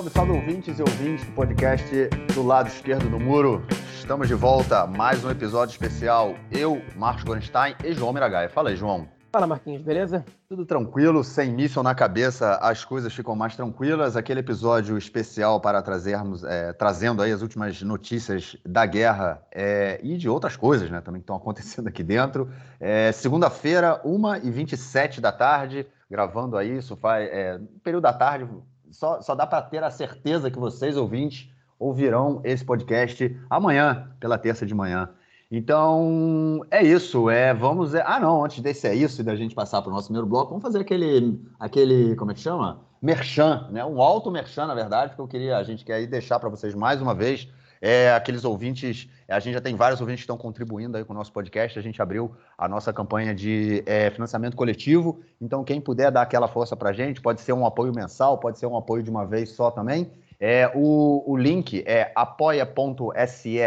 Salve, salve ouvintes e ouvintes do podcast do lado esquerdo do muro. Estamos de volta, mais um episódio especial. Eu, Marcos Gorenstein e João Miragaia. Fala aí, João. Fala, Marquinhos, beleza? Tudo tranquilo, sem míssil na cabeça, as coisas ficam mais tranquilas. Aquele episódio especial para trazermos, é, trazendo aí as últimas notícias da guerra é, e de outras coisas, né, também que estão acontecendo aqui dentro. É, Segunda-feira, 1h27 da tarde, gravando aí, isso faz, é, período da tarde, só, só dá para ter a certeza que vocês, ouvintes, ouvirão esse podcast amanhã, pela terça de manhã. Então, é isso. É, vamos. Ah, não, antes desse é isso e da gente passar para o nosso primeiro bloco, vamos fazer aquele, aquele, como é que chama? Merchan, né? Um alto merchan, na verdade, porque eu queria, a gente quer aí deixar para vocês mais uma vez é, aqueles ouvintes, a gente já tem vários ouvintes que estão contribuindo aí com o nosso podcast, a gente abriu a nossa campanha de é, financiamento coletivo, então quem puder dar aquela força para a gente, pode ser um apoio mensal, pode ser um apoio de uma vez só também, é, o, o link é apoia.se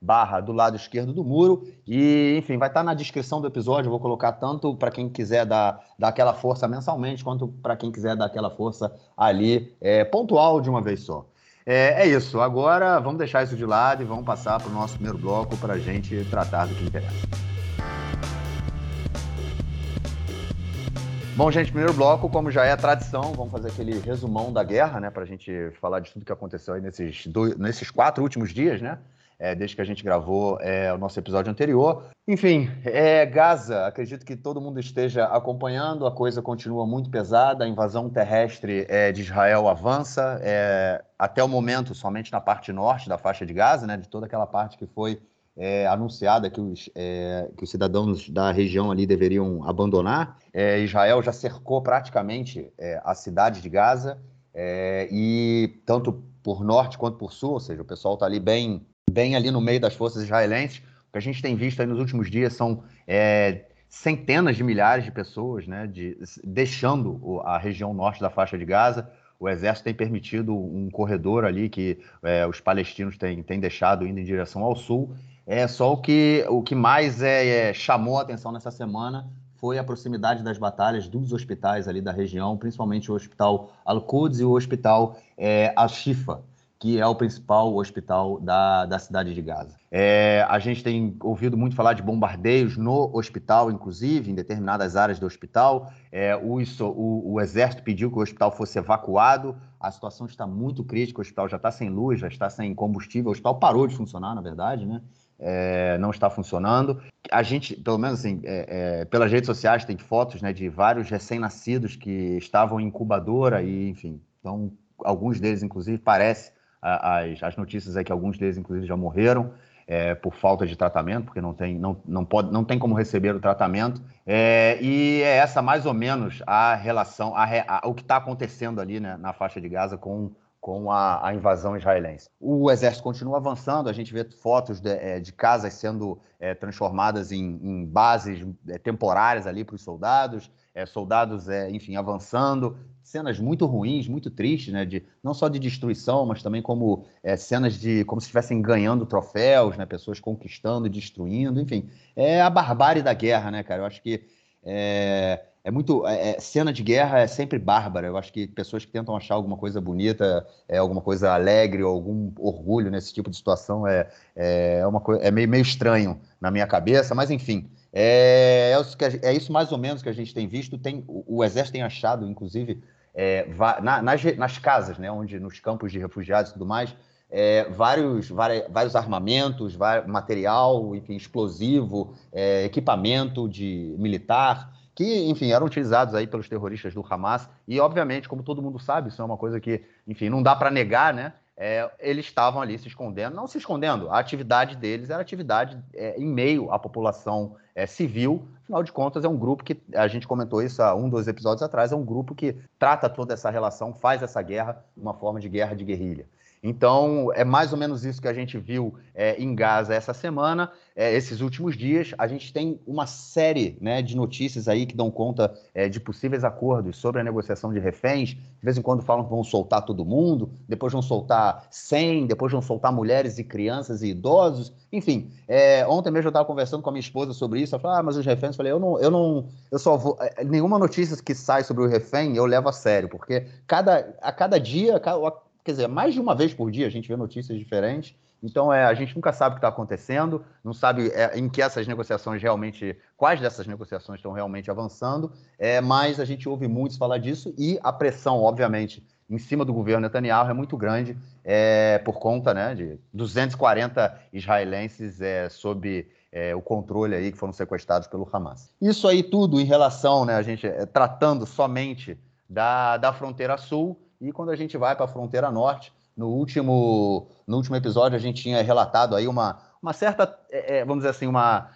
barra do lado esquerdo do muro. E, enfim, vai estar na descrição do episódio. Eu vou colocar tanto para quem quiser dar, dar aquela força mensalmente, quanto para quem quiser dar aquela força ali, é, pontual de uma vez só. É, é, isso. Agora vamos deixar isso de lado e vamos passar para o nosso primeiro bloco para a gente tratar do que interessa. Bom, gente, primeiro bloco, como já é tradição, vamos fazer aquele resumão da guerra, né, para a gente falar de tudo que aconteceu aí nesses, dois, nesses quatro últimos dias, né? É, desde que a gente gravou é, o nosso episódio anterior. Enfim, é, Gaza, acredito que todo mundo esteja acompanhando, a coisa continua muito pesada, a invasão terrestre é, de Israel avança, é, até o momento somente na parte norte da faixa de Gaza, né, de toda aquela parte que foi é, anunciada que os, é, que os cidadãos da região ali deveriam abandonar. É, Israel já cercou praticamente é, a cidade de Gaza, e tanto por norte quanto por sul, ou seja, o pessoal está ali bem bem ali no meio das forças israelenses. O que a gente tem visto nos últimos dias são é, centenas de milhares de pessoas né, de, deixando a região norte da faixa de Gaza. O exército tem permitido um corredor ali que é, os palestinos têm, têm deixado indo em direção ao sul. É só o que, o que mais é, é, chamou a atenção nessa semana foi a proximidade das batalhas dos hospitais ali da região, principalmente o Hospital Al-Quds e o Hospital é, Al-Shifa, que é o principal hospital da, da cidade de Gaza. É, a gente tem ouvido muito falar de bombardeios no hospital, inclusive, em determinadas áreas do hospital. É, o, o, o, exército pediu que o hospital fosse evacuado. A situação está muito crítica, o hospital já está sem luz, já está sem combustível, o hospital parou de funcionar, na verdade, né? É, não está funcionando. A gente, pelo menos assim, é, é, pelas redes sociais, tem fotos né, de vários recém-nascidos que estavam em incubadora e, enfim, então, alguns deles, inclusive, parece as, as notícias é que alguns deles, inclusive, já morreram é, por falta de tratamento, porque não tem, não, não, pode, não tem como receber o tratamento. É, e é essa mais ou menos a relação, a, a, o que está acontecendo ali né, na faixa de Gaza com, com a, a, invasão israelense. O exército continua avançando, a gente vê fotos de, é, de casas sendo é, transformadas em, em bases é, temporárias ali para os soldados, é, soldados, enfim, avançando, cenas muito ruins, muito tristes, né? De, não só de destruição, mas também como é, cenas de como se estivessem ganhando troféus, né? Pessoas conquistando destruindo, enfim. É a barbárie da guerra, né, cara? Eu acho que é, é muito. É, é cena de guerra é sempre bárbara. Eu acho que pessoas que tentam achar alguma coisa bonita, é, alguma coisa alegre ou algum orgulho nesse tipo de situação é, é, uma coisa, é meio, meio estranho na minha cabeça, mas enfim. É, é, é, isso mais ou menos que a gente tem visto. Tem, o, o Exército tem achado, inclusive, é, na, nas, nas, casas, né, onde nos campos de refugiados e tudo mais, é, vários, vários, armamentos, material, enfim, explosivo, é, equipamento de militar, que, enfim, eram utilizados aí pelos terroristas do Hamas. E, obviamente, como todo mundo sabe, isso é uma coisa que, enfim, não dá para negar, né? É, eles estavam ali se escondendo, não se escondendo, a atividade deles era atividade é, em meio à população é, civil, afinal de contas é um grupo que, a gente comentou isso há um, dois episódios atrás, é um grupo que trata toda essa relação, faz essa guerra, uma forma de guerra de guerrilha. Então, é mais ou menos isso que a gente viu é, em Gaza essa semana, é, esses últimos dias. A gente tem uma série né, de notícias aí que dão conta é, de possíveis acordos sobre a negociação de reféns. De vez em quando falam que vão soltar todo mundo, depois vão soltar 100, depois vão soltar mulheres e crianças e idosos. Enfim, é, ontem mesmo eu estava conversando com a minha esposa sobre isso. Ela falou, ah, mas os reféns. Eu falei, eu não, eu não, eu só vou. É, nenhuma notícia que sai sobre o refém eu levo a sério, porque cada, a cada dia quer dizer, mais de uma vez por dia a gente vê notícias diferentes. Então, é, a gente nunca sabe o que está acontecendo, não sabe é, em que essas negociações realmente, quais dessas negociações estão realmente avançando, é, mas a gente ouve muitos falar disso e a pressão, obviamente, em cima do governo Netanyahu é muito grande é, por conta né, de 240 israelenses é, sob é, o controle aí que foram sequestrados pelo Hamas. Isso aí tudo em relação, né, a gente é, tratando somente da, da fronteira sul e quando a gente vai para a fronteira norte, no último, no último episódio, a gente tinha relatado aí uma, uma certa, é, é, vamos dizer assim, uma.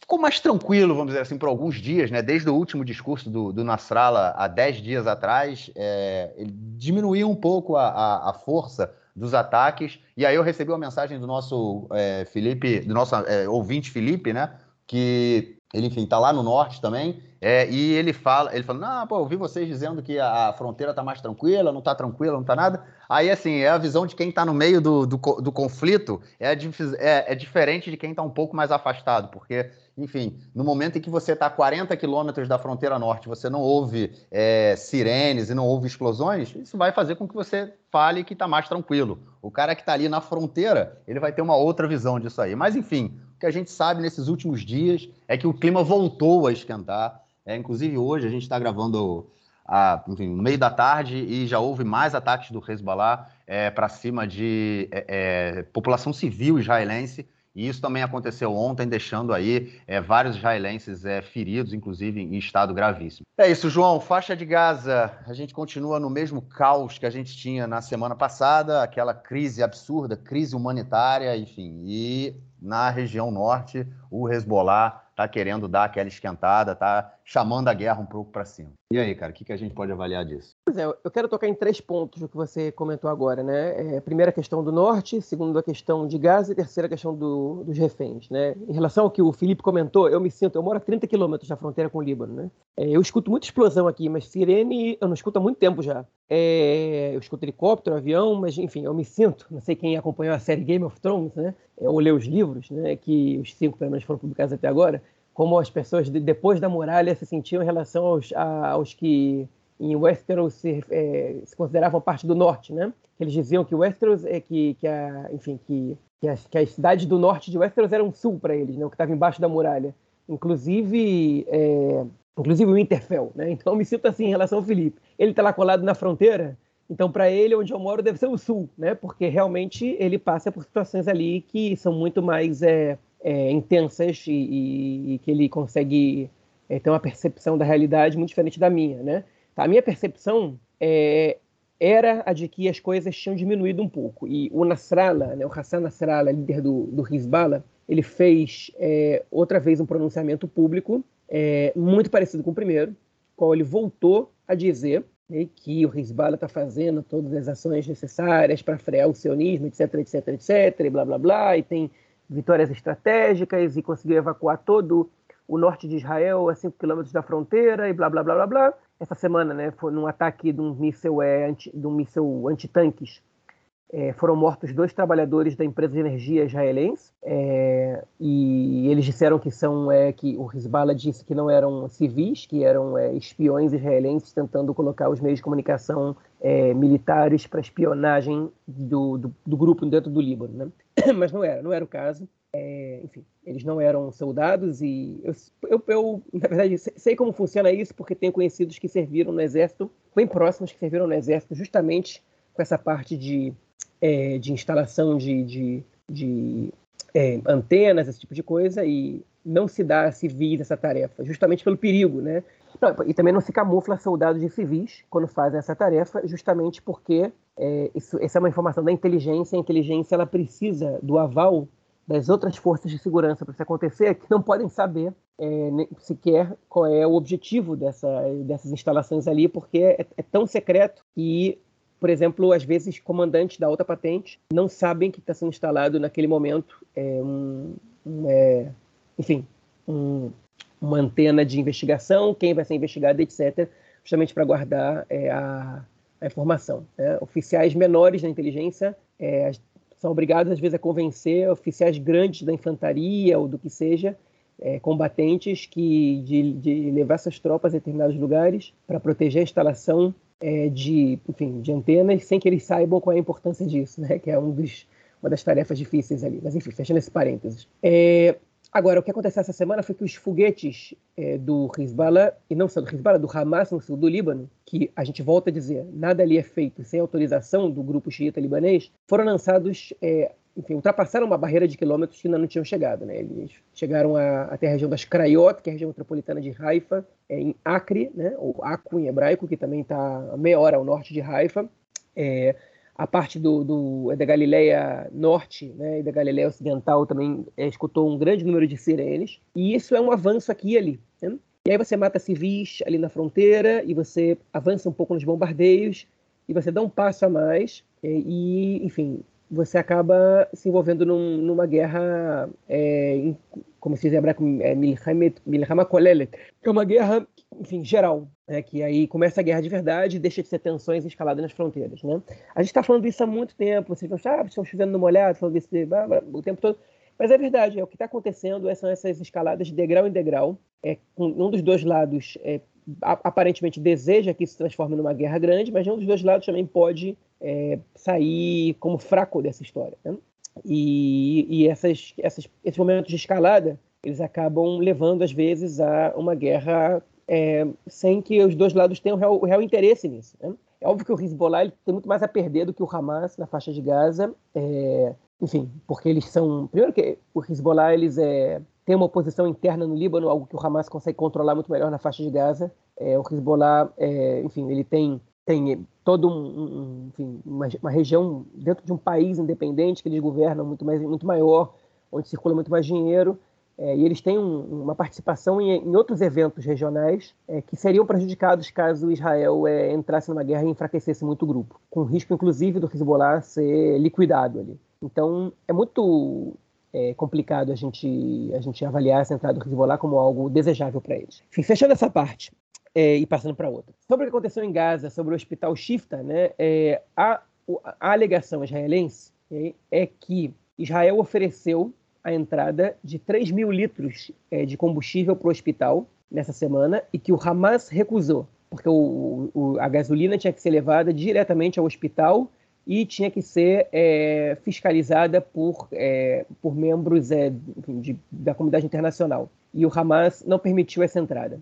Ficou mais tranquilo, vamos dizer assim, por alguns dias, né? Desde o último discurso do, do Nasrallah há 10 dias atrás, é, ele diminuiu um pouco a, a, a, força dos ataques. E aí eu recebi uma mensagem do nosso é, Felipe, do nosso é, ouvinte Felipe, né? Que ele, enfim, está lá no norte também. É, e ele fala, ele fala, não, pô, eu vi vocês dizendo que a, fronteira está mais tranquila, não está tranquila, não está nada. Aí, assim, é a visão de quem está no meio do, do, do conflito, é, é, é, diferente de quem está um pouco mais afastado, porque, enfim, no momento em que você está a 40 quilômetros da fronteira norte, você não ouve é, sirenes e não ouve explosões, isso vai fazer com que você fale que está mais tranquilo. O cara que está ali na fronteira, ele vai ter uma outra visão disso aí. Mas, enfim, o que a gente sabe nesses últimos dias é que o clima voltou a esquentar, é, inclusive, hoje a gente está gravando a, enfim, no meio da tarde e já houve mais ataques do Hezbollah é, para cima de é, é, população civil israelense. E isso também aconteceu ontem, deixando aí é, vários israelenses é, feridos, inclusive em estado gravíssimo. É isso, João. Faixa de Gaza, a gente continua no mesmo caos que a gente tinha na semana passada, aquela crise absurda, crise humanitária, enfim. E na região norte, o Hezbollah está querendo dar aquela esquentada, está chamando a guerra um pouco para cima. E aí, cara, o que, que a gente pode avaliar disso? Pois é, eu quero tocar em três pontos do que você comentou agora, né? É, primeira questão do norte, segunda questão de Gaza e terceira questão do, dos reféns, né? Em relação ao que o Felipe comentou, eu me sinto, eu moro a 30 quilômetros da fronteira com o Líbano, né? É, eu escuto muita explosão aqui, mas sirene eu não escuto há muito tempo já. É, eu escuto helicóptero, avião, mas enfim, eu me sinto, não sei quem acompanhou a série Game of Thrones, né? É, ou leu os livros, né? Que os cinco pelo menos foram publicados até agora, como as pessoas depois da muralha se sentiam em relação aos, aos que em Westeros se, é, se, consideravam parte do norte, né? Eles diziam que Westeros é que, que a, enfim, que, que, as, que as cidades do norte de Westeros eram sul para eles, né? O que estava embaixo da muralha, inclusive, é, inclusive o Winterfell, né? Então eu me sinto assim em relação ao Felipe. Ele está lá colado na fronteira, então para ele onde eu moro deve ser o sul, né? Porque realmente ele passa por situações ali que são muito mais é, é, intensas e, e, e, que ele consegue é, ter uma percepção da realidade muito diferente da minha, né? Tá, a minha percepção é, era a de que as coisas tinham diminuído um pouco. E o Nasrallah, né, o Hassan Nasrallah, líder do, do Hezbollah, ele fez é, outra vez um pronunciamento público é, muito parecido com o primeiro, qual ele voltou a dizer né, que o Hezbollah está fazendo todas as ações necessárias para frear o sionismo, etc, etc, etc, e blá, blá, blá, e tem vitórias estratégicas e conseguiu evacuar todo o norte de Israel a 5 quilômetros da fronteira e blá, blá, blá, blá, blá. Essa semana, né, foi num ataque de um míssil, é, anti, de um míssil antitanques, é, foram mortos dois trabalhadores da empresa de energia israelense é, e eles disseram que são é, que o Hezbollah disse que não eram civis, que eram é, espiões israelenses tentando colocar os meios de comunicação é, militares para espionagem do, do, do, grupo dentro do Líbano, né? mas não era, não era o caso. É, enfim, eles não eram soldados e eu, eu, eu, na verdade, sei como funciona isso porque tenho conhecidos que serviram no exército, bem próximos que serviram no exército, justamente com essa parte de, é, de instalação de, de, de é, antenas, esse tipo de coisa, e não se dá a civis essa tarefa, justamente pelo perigo, né? Não, e também não se camufla soldados de civis quando fazem essa tarefa, justamente porque é, isso, essa é uma informação da inteligência, a inteligência ela precisa do aval das outras forças de segurança para isso acontecer, que não podem saber é, sequer qual é o objetivo dessa, dessas instalações ali, porque é, é, tão secreto que, por exemplo, às vezes comandantes da alta patente não sabem que está sendo instalado naquele momento é, um, um é, enfim, um, uma antena de investigação, quem vai ser investigado, etc., justamente para guardar é, a, a, informação. Né? Oficiais menores da inteligência é, são obrigados, às vezes, a convencer oficiais grandes da infantaria ou do que seja, é, combatentes, que de, de, levar suas tropas a determinados lugares para proteger a instalação é, de, enfim, de antenas sem que eles saibam qual é a importância disso, né? Que é um dos, uma das tarefas difíceis ali. Mas enfim, fechando esse parênteses. É, agora, o que aconteceu essa semana foi que os foguetes é, do Hezbollah, e não só do Hezbollah, do Hamas no sul do Líbano, que a gente volta a dizer, nada ali é feito sem autorização do grupo xiita libanês, foram lançados é, enfim, ultrapassaram uma barreira de quilômetros que ainda não tinham chegado. Né? Eles chegaram a, até a região das Krayot, que é a região metropolitana de Haifa, é, em Acre, né? ou Acu em hebraico, que também está a meia hora ao norte de Haifa. É, a parte do, do, é da Galileia Norte né, e da Galileia Ocidental também é, escutou um grande número de sirenes. E isso é um avanço aqui e ali. Né? E aí você mata civis ali na fronteira e você avança um pouco nos bombardeios e você dá um passo a mais. E, enfim, você acaba se envolvendo num, numa guerra, é, em, como se diz em hebraico, é, Milhama Kolelet, que é uma guerra, enfim, geral, né, que aí começa a guerra de verdade e deixa de ser tensões escaladas nas fronteiras. Né? A gente está falando isso há muito tempo, vocês vão achar, ah, estão chovendo no molhado, falando isso o tempo todo, mas é verdade, é o que está acontecendo, são essas escaladas de degrau em degrau, é, um dos dois lados é, aparentemente deseja que se transforme numa guerra grande, mas nenhum dos dois lados também pode é, sair como fraco dessa história. Né? E, e essas, essas, esses momentos de escalada, eles acabam levando, às vezes, a uma guerra é, sem que os dois lados tenham real, real interesse nisso. Né? É óbvio que o Hezbollah tem muito mais a perder do que o Hamas na faixa de Gaza. É, enfim, porque eles são. Primeiro que o Hezbollah eles é, tem uma oposição interna no Líbano, algo que o Hamas consegue controlar muito melhor na faixa de Gaza. É, o Hezbollah, é, enfim, ele tem tem todo um, um enfim, uma, uma, região dentro de um país independente que eles governam muito mais muito maior, onde circula muito mais dinheiro. É, e eles têm um, uma participação em, em, outros eventos regionais é, que seriam prejudicados caso Israel é, entrasse numa guerra e enfraquecesse muito o grupo, com risco inclusive do Hezbollah ser liquidado ali. Então é muito é, complicado a gente, a gente avaliar essa entrada do Hezbollah como algo desejável para eles. Enfim, fechando essa parte, é, e passando para outra. Sobre o que aconteceu em Gaza, sobre o hospital Shifta, né, é, a, a, alegação israelense é, é, que Israel ofereceu a entrada de 3 mil litros é, de combustível para o hospital nessa semana e que o Hamas recusou, porque o, o, a gasolina tinha que ser levada diretamente ao hospital e tinha que ser é, fiscalizada por, é, por membros é, de, da comunidade internacional. E o Hamas não permitiu essa entrada.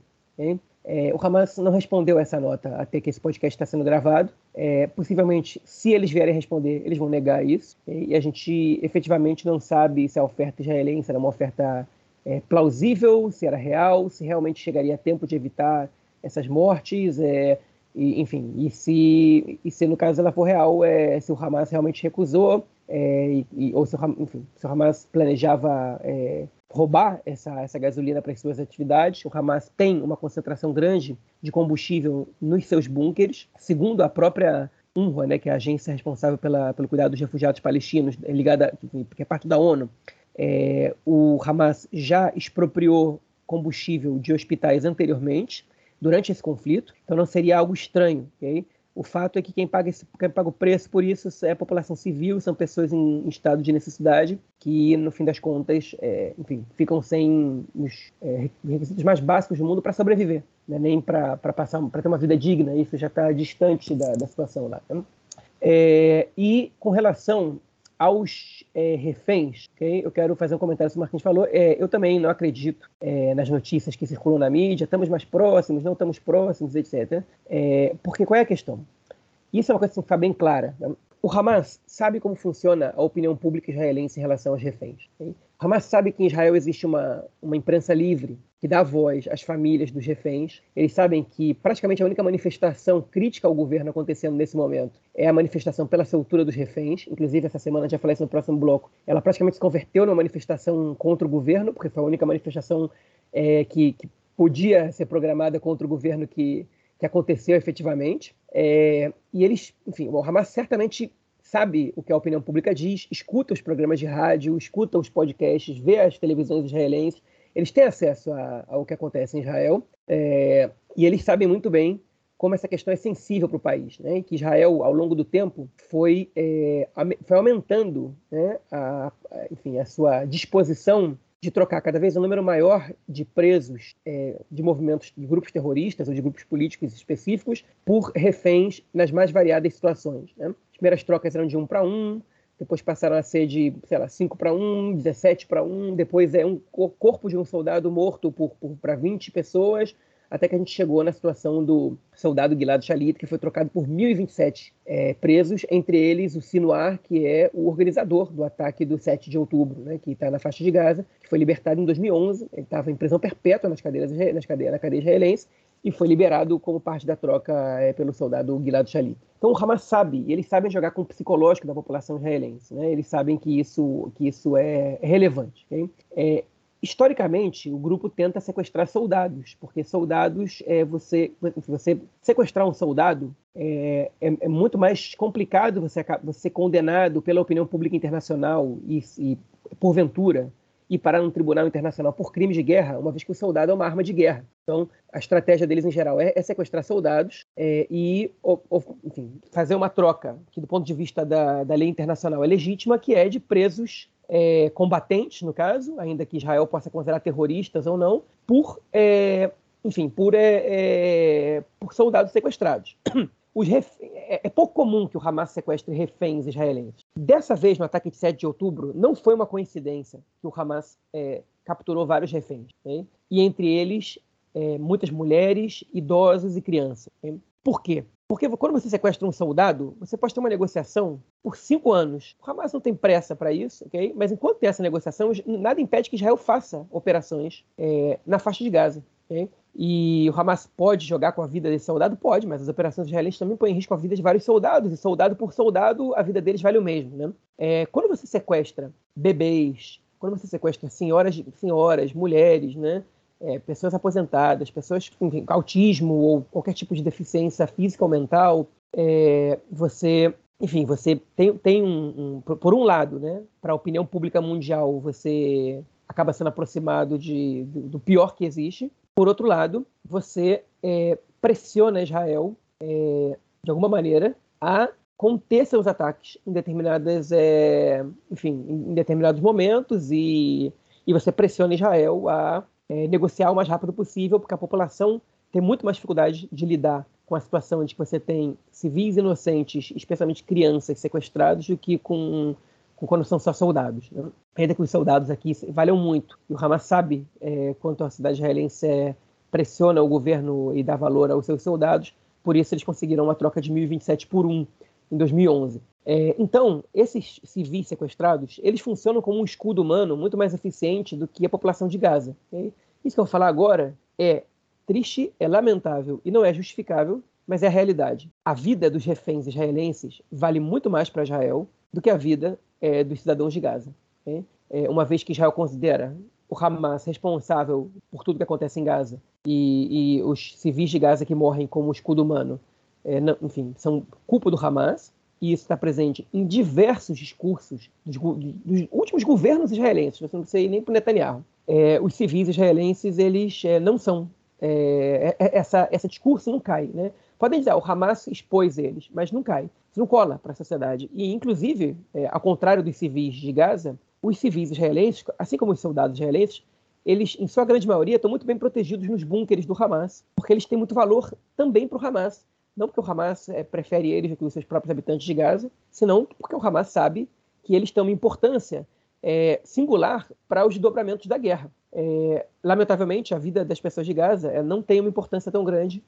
É, o Hamas não respondeu essa nota até que esse podcast está sendo gravado. É, possivelmente, se eles vierem responder, eles vão negar isso. E a gente efetivamente não sabe se a oferta israelense era uma oferta é, plausível, se era real, se realmente chegaria a tempo de evitar essas mortes. É, e, enfim, e se, e se no caso ela for real, é, se o Hamas realmente recusou, é, e, ou se o, enfim, se o Hamas planejava é, roubar essa, essa gasolina para as suas atividades. O Hamas tem uma concentração grande de combustível nos seus bunkers, segundo a própria UNRWA, né, que é a agência responsável pela, pelo cuidado dos refugiados palestinos, ligada, que é parte da ONU. É, o Hamas já expropriou combustível de hospitais anteriormente, durante esse conflito, então não seria algo estranho. O fato é que quem paga, esse, quem paga o preço por isso é a população civil, são pessoas em, em estado de necessidade que, no fim das contas, é, enfim, ficam sem os é, requisitos mais básicos do mundo para sobreviver, né? nem para passar, para ter uma vida digna. Isso já está distante da, da situação lá. Né? É, e com relação aos é, reféns, okay? eu quero fazer um comentário sobre o que Marquinhos falou. É, eu também não acredito é, nas notícias que circulam na mídia, estamos mais próximos, não estamos próximos, etc. É, porque qual é a questão? Isso é uma coisa que tem que ficar bem clara. Né? O Hamas sabe como funciona a opinião pública israelense em relação aos reféns. Okay? Hamas sabe que em Israel existe uma, uma imprensa livre que dá voz às famílias dos reféns. Eles sabem que praticamente a única manifestação crítica ao governo acontecendo nesse momento é a manifestação pela soltura dos reféns. Inclusive, essa semana, já falei isso no próximo bloco, ela praticamente se converteu numa manifestação contra o governo, porque foi a única manifestação é, que, que podia ser programada contra o governo que, que aconteceu efetivamente. É, e eles, enfim, o Hamas certamente sabe o que a opinião pública diz, escuta os programas de rádio, escuta os podcasts, vê as televisões israelenses, eles têm acesso a, ao que acontece em Israel é, e eles sabem muito bem como essa questão é sensível para o país, né? que Israel, ao longo do tempo, foi, é, foi aumentando né? a, a, enfim, a sua disposição de trocar cada vez um número maior de presos é, de movimentos de grupos terroristas ou de grupos políticos específicos por reféns nas mais variadas situações. Né? As primeiras trocas eram de um para um, depois passaram a ser de, sei lá, 5 para 1, 17 para 1, depois é um corpo de um soldado morto por, por para 20 pessoas, até que a gente chegou na situação do soldado Gilad Shalit, que foi trocado por 1.027 é, presos, entre eles o Sinuar, que é o organizador do ataque do 7 de outubro, né, que está na faixa de Gaza, que foi libertado em 2011, ele estava em prisão perpétua nas cadeiras, nas cadeias, na cadeia israelense, e foi liberado como parte da troca é, pelo soldado Gilad Shalit. Então o Hamas sabe, eles sabem jogar com o psicológico da população israelense, né? eles sabem que isso, que isso é relevante. Okay? É, historicamente, o grupo tenta sequestrar soldados, porque soldados, é, você, você sequestrar um soldado é, é, é muito mais complicado você, você condenado pela opinião pública internacional e, e porventura e parar num tribunal internacional por crime de guerra, uma vez que o soldado é uma arma de guerra. Então, a estratégia deles em geral é, é sequestrar soldados é, e, ou, ou, enfim, fazer uma troca que, do ponto de vista da, da lei internacional, é legítima, que é de presos é, combatentes, no caso, ainda que Israel possa considerar terroristas ou não, por, é, enfim, por, é, é por soldados sequestrados. É, é pouco comum que o Hamas sequestre reféns israelenses. Dessa vez, no ataque de 7 de outubro, não foi uma coincidência que o Hamas é, capturou vários reféns. E entre eles, muitas mulheres, idosos e crianças. Por quê? Porque quando você sequestra um soldado, você pode ter uma negociação por cinco anos. O Hamas não tem pressa para isso, ok? Mas enquanto tem essa negociação, nada impede que Israel faça operações é, na faixa de Gaza. Okay? E o Hamas pode jogar com a vida desse soldado? Pode, mas as operações israelenses também põem em risco a vida de vários soldados, e soldado por soldado, a vida deles vale o mesmo. Né? É, quando você sequestra bebês, quando você sequestra senhoras, senhoras mulheres, né? é, pessoas aposentadas, pessoas com autismo ou qualquer tipo de deficiência física ou mental, é, você, enfim, você tem, tem um, um, por um lado, né, para a opinião pública mundial, você acaba sendo aproximado de, do, do pior que existe. Por outro lado, você é, pressiona Israel, é, de alguma maneira, a conter seus ataques em determinadas, é, enfim, em determinados momentos e, e você pressiona Israel a é, negociar o mais rápido possível, porque a população tem muito mais dificuldade de lidar com a situação de que você tem civis inocentes, especialmente crianças sequestrados, do que com, com quando são só soldados. Né? Ainda que os soldados aqui valham muito, e o Hamas sabe é, quanto a cidade israelense é, pressiona o governo e dá valor aos seus soldados, por isso eles conseguiram uma troca de 1.027 por 1 em 2011. É, então, esses civis sequestrados, eles funcionam como um escudo humano muito mais eficiente do que a população de Gaza. Okay? Isso que eu vou falar agora é triste, é lamentável e não é justificável, mas é a realidade. A vida dos reféns israelenses vale muito mais para Israel do que a vida é, dos cidadãos de Gaza. Okay? É, uma vez que Israel considera o Hamas responsável por tudo que acontece em Gaza e, e os civis de Gaza que morrem como escudo humano, é, não, enfim, são culpa do Hamas, e isso está presente em diversos discursos dos, dos, últimos governos israelenses, não ir nem para Netanyahu. É, os civis israelenses, eles é, não são. É, é essa, esse discurso não cai. Né? Podem dizer, ah, o Hamas expôs eles, mas não cai. Isso não cola para a sociedade. E, inclusive, é, ao contrário dos civis de Gaza, os civis israelenses, assim como os soldados israelenses, eles, em sua grande maioria, estão muito bem protegidos nos bunkers do Hamas, porque eles têm muito valor também para o Hamas não porque o Hamas é, prefere eles do que os seus próprios habitantes de Gaza, senão porque o Hamas sabe que eles têm uma importância é, singular para os desdobramentos da guerra. É, lamentavelmente, a vida das pessoas de Gaza é, não tem uma importância tão grande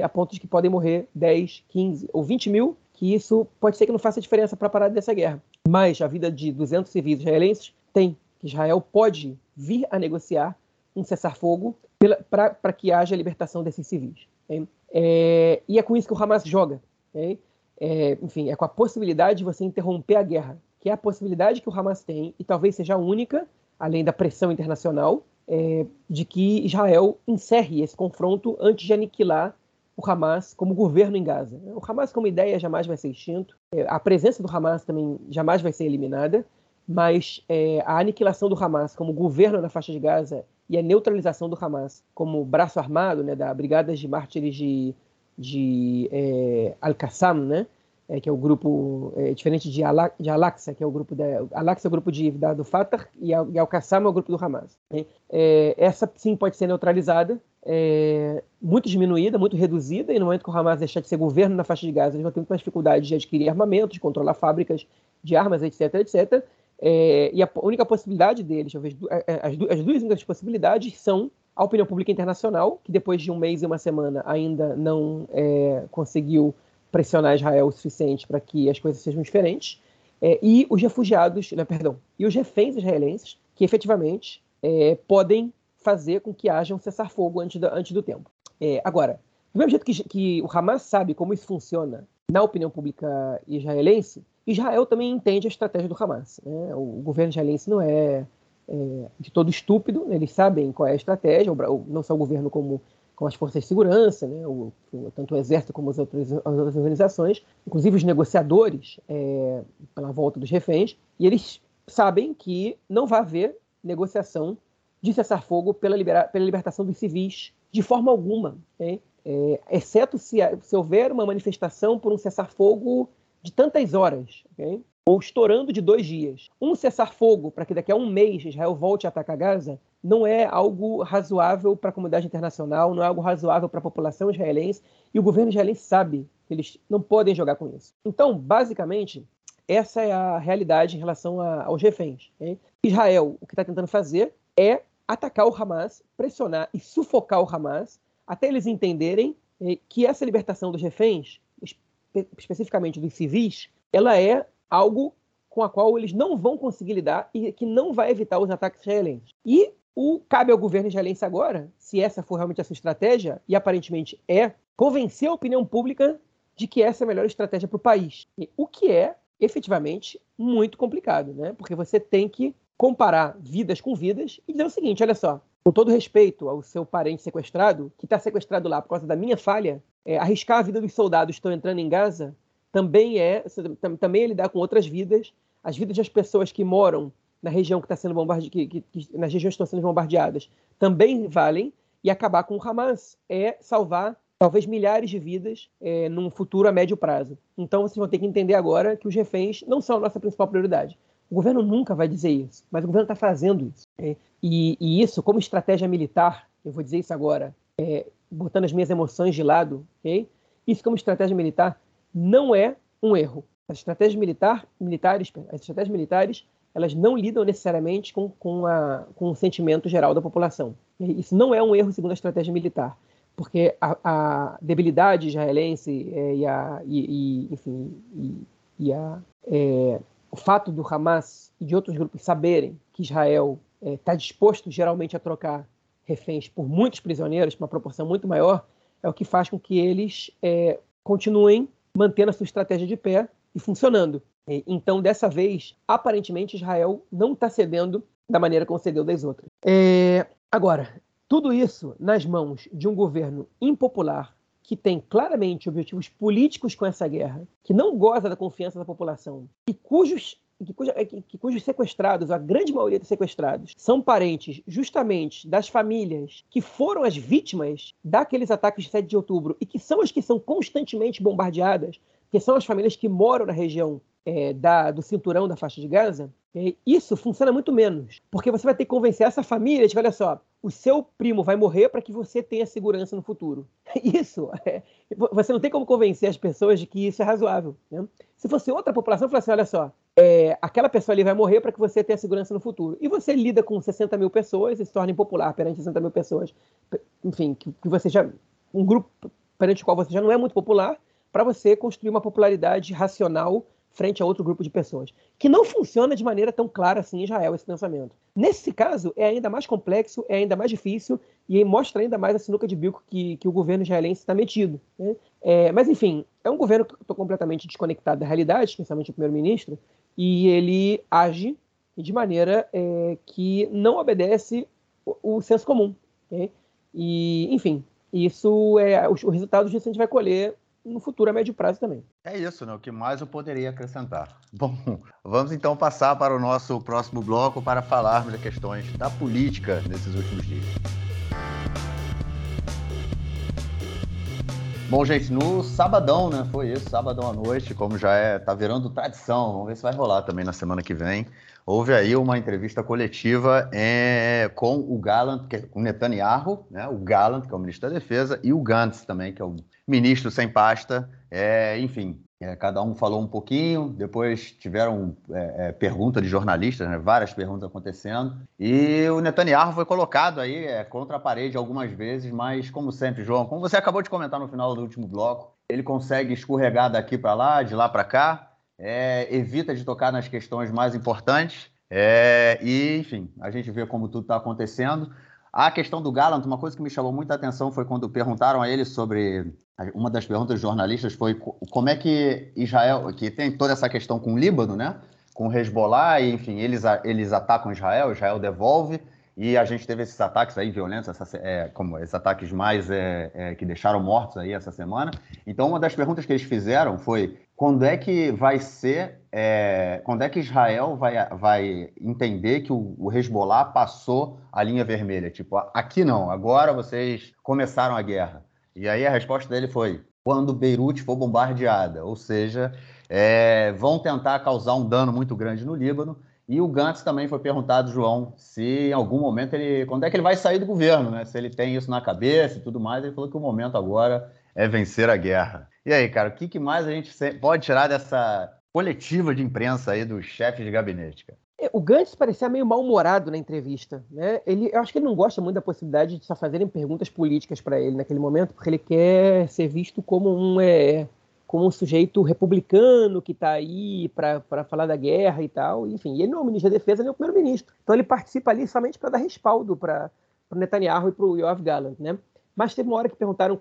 a ponto de que podem morrer 10, 15 ou 20 mil, que isso pode ser que não faça diferença para a parada dessa guerra. Mas a vida de 200 civis israelenses tem. Israel pode vir a negociar um cessar-fogo para que haja a libertação desses civis. É, e é com isso que o Hamas joga. É, enfim, é com a possibilidade de você interromper a guerra, que é a possibilidade que o Hamas tem, e talvez seja a única, além da pressão internacional, é, de que Israel encerre esse confronto antes de aniquilar o Hamas como governo em Gaza. O Hamas como ideia jamais vai ser extinto, é, a presença do Hamas também jamais vai ser eliminada, mas é, a aniquilação do Hamas como governo na faixa de Gaza e a neutralização do Hamas como braço armado né, da Brigada de Mártires de, de é, Al-Qassam, né, é, que é o grupo é, diferente de, Al de Al-Aqsa, que é o grupo da Al-Aqsa é o grupo de, da, do Fatah e, Al, e Al-Qassam é o grupo do Hamas. Né? É, essa sim pode ser neutralizada, é, muito diminuída, muito reduzida, e no momento que o Hamas deixar de ser governo na faixa de Gaza, eles vão ter muito mais dificuldade de adquirir armamentos, de controlar fábricas de armas, etc, etc. É, e a única possibilidade deles, talvez as, as duas únicas possibilidades são a opinião pública internacional, que depois de um mês e uma semana ainda não é, conseguiu pressionar Israel o suficiente para que as coisas sejam diferentes, é, e os refugiados, né, perdão, e os reféns israelenses, que efetivamente é, podem fazer com que haja um cessar-fogo antes, antes, do tempo. É, agora, do mesmo jeito que, que o Hamas sabe como isso funciona na opinião pública israelense, Israel também entende a estratégia do Hamas. Né? O governo israelense não é, é, de todo estúpido, né? eles sabem qual é a estratégia, não só o governo como com as forças de segurança, né, o, tanto o Exército como as outras, as outras organizações, inclusive os negociadores é, pela volta dos reféns, e eles sabem que não vai haver negociação de cessar-fogo pela, libera, pela libertação dos civis de forma alguma, okay? é, exceto se, se houver uma manifestação por um cessar-fogo de tantas horas. Okay? ou estourando de dois dias. Um cessar-fogo para que daqui a um mês Israel volte a atacar Gaza não é algo razoável para a comunidade internacional, não é algo razoável para a população israelense, e o governo israelense sabe que eles não podem jogar com isso. Então, basicamente, essa é a realidade em relação a, aos reféns. Okay? Israel, o que está tentando fazer é atacar o Hamas, pressionar e sufocar o Hamas, até eles entenderem eh, que essa libertação dos reféns, espe especificamente dos civis, ela é algo com a qual eles não vão conseguir lidar e que não vai evitar os ataques israelenses. E o cabe ao governo israelense agora, se essa for realmente a sua estratégia, e aparentemente é, convencer a opinião pública de que essa é a melhor estratégia para o país. O que é, efetivamente, muito complicado, né? Porque você tem que comparar vidas com vidas e dizer o seguinte: olha só, com todo respeito ao seu parente sequestrado, que está sequestrado lá por causa da minha falha, é, arriscar a vida dos soldados que estão entrando em Gaza também é também é lidar com outras vidas, as vidas das pessoas que moram na região que está sendo bombardeada, que, que, que, nas regiões que estão sendo bombardeadas, também valem e acabar com o Hamas é salvar talvez milhares de vidas é, num futuro a médio prazo. Então vocês vão ter que entender agora que os reféns não são a nossa principal prioridade. O governo nunca vai dizer isso, mas o governo está fazendo isso. É, e, e, isso, como estratégia militar, eu vou dizer isso agora, é, botando as minhas emoções de lado, okay? isso como estratégia militar não é um erro. As estratégias militar, militares, as estratégias militares, elas não lidam necessariamente com, com, a, com o sentimento geral da população. Isso não é um erro segundo a estratégia militar, porque a, a debilidade israelense é, e, a, e, e, enfim, e, e a, é, o fato do Hamas e de outros grupos saberem que Israel está é, disposto geralmente a trocar reféns por muitos prisioneiros, uma proporção muito maior, é o que faz com que eles é, continuem mantendo a sua estratégia de pé e funcionando. Então, dessa vez, aparentemente, Israel não está cedendo da maneira como cedeu das outras. É... Agora, tudo isso nas mãos de um governo impopular que tem claramente objetivos políticos com essa guerra, que não goza da confiança da população e cujos que, cuja, que, que, cujos sequestrados, a grande maioria dos sequestrados, são parentes justamente das famílias que foram as vítimas daqueles ataques de 7 de outubro e que são as que são constantemente bombardeadas, que são as famílias que moram na região é, da, do cinturão da faixa de Gaza, é, isso funciona muito menos. Porque você vai ter que convencer essa família de, olha só, o seu primo vai morrer para que você tenha segurança no futuro. Isso, é, você não tem como convencer as pessoas de que isso é razoável. Né? Se fosse outra população, falasse assim, olha só, é, aquela pessoa ali vai morrer para que você tenha segurança no futuro. E você lida com 60 mil pessoas e se torna impopular perante 60 mil pessoas. Enfim, que, que você já. Um grupo perante o qual você já não é muito popular, para você construir uma popularidade racional frente a outro grupo de pessoas. Que não funciona de maneira tão clara assim em Israel, esse pensamento. Nesse caso, é ainda mais complexo, é ainda mais difícil e mostra ainda mais a sinuca de bico que, que o governo israelense está metido. Né? É, mas, enfim, é um governo que estou completamente desconectado da realidade, especialmente o primeiro-ministro, e ele age de maneira é, que não obedece o, o senso comum. Okay? E, enfim, isso é o, o resultado disso a gente vai colher no futuro a médio prazo também. É isso, né? O que mais eu poderia acrescentar. Bom, vamos então passar para o nosso próximo bloco para falarmos de questões da política nesses últimos dias. Bom, gente, no sabadão, né? Foi isso, sabadão à noite, como já é, tá virando tradição. Vamos ver se vai rolar também na semana que vem. Houve aí uma entrevista coletiva é, com o Gallant, que é o Netanyahu, né? O Gallant, que é o ministro da Defesa, e o Gantz também, que é o ministro sem pasta. É, enfim, é, cada um falou um pouquinho, depois tiveram é, é, perguntas de jornalistas, né, várias perguntas acontecendo. E o Netanyahu foi colocado aí é, contra a parede algumas vezes, mas como sempre, João, como você acabou de comentar no final do último bloco, ele consegue escorregar daqui para lá, de lá para cá, é, evita de tocar nas questões mais importantes. É, e, enfim, a gente vê como tudo está acontecendo. A questão do Gallant, uma coisa que me chamou muita atenção foi quando perguntaram a ele sobre uma das perguntas dos jornalistas foi como é que Israel, que tem toda essa questão com o Líbano, né? Com o Hezbollah, e, enfim, eles, eles atacam Israel, Israel devolve, e a gente teve esses ataques aí violentos, essa, é, como esses ataques mais é, é, que deixaram mortos aí essa semana. Então, uma das perguntas que eles fizeram foi quando é que vai ser, é, quando é que Israel vai, vai entender que o, o Hezbollah passou a linha vermelha? Tipo, aqui não, agora vocês começaram a guerra. E aí a resposta dele foi: quando Beirute for bombardeada, ou seja, é, vão tentar causar um dano muito grande no Líbano. E o Gantz também foi perguntado, João, se em algum momento ele. Quando é que ele vai sair do governo, né? Se ele tem isso na cabeça e tudo mais. Ele falou que o momento agora é vencer a guerra. E aí, cara, o que, que mais a gente pode tirar dessa coletiva de imprensa aí dos chefes de gabinete, cara? É, o Gantz parecia meio mal-humorado na entrevista. Né? Ele, eu acho que ele não gosta muito da possibilidade de só fazerem perguntas políticas para ele naquele momento, porque ele quer ser visto como um, é, como um sujeito republicano que está aí para falar da guerra e tal. Enfim, ele não é o ministro da Defesa nem o primeiro-ministro. Então ele participa ali somente para dar respaldo para o Netanyahu e para o Yoav Gallant. Né? Mas teve uma hora que perguntaram,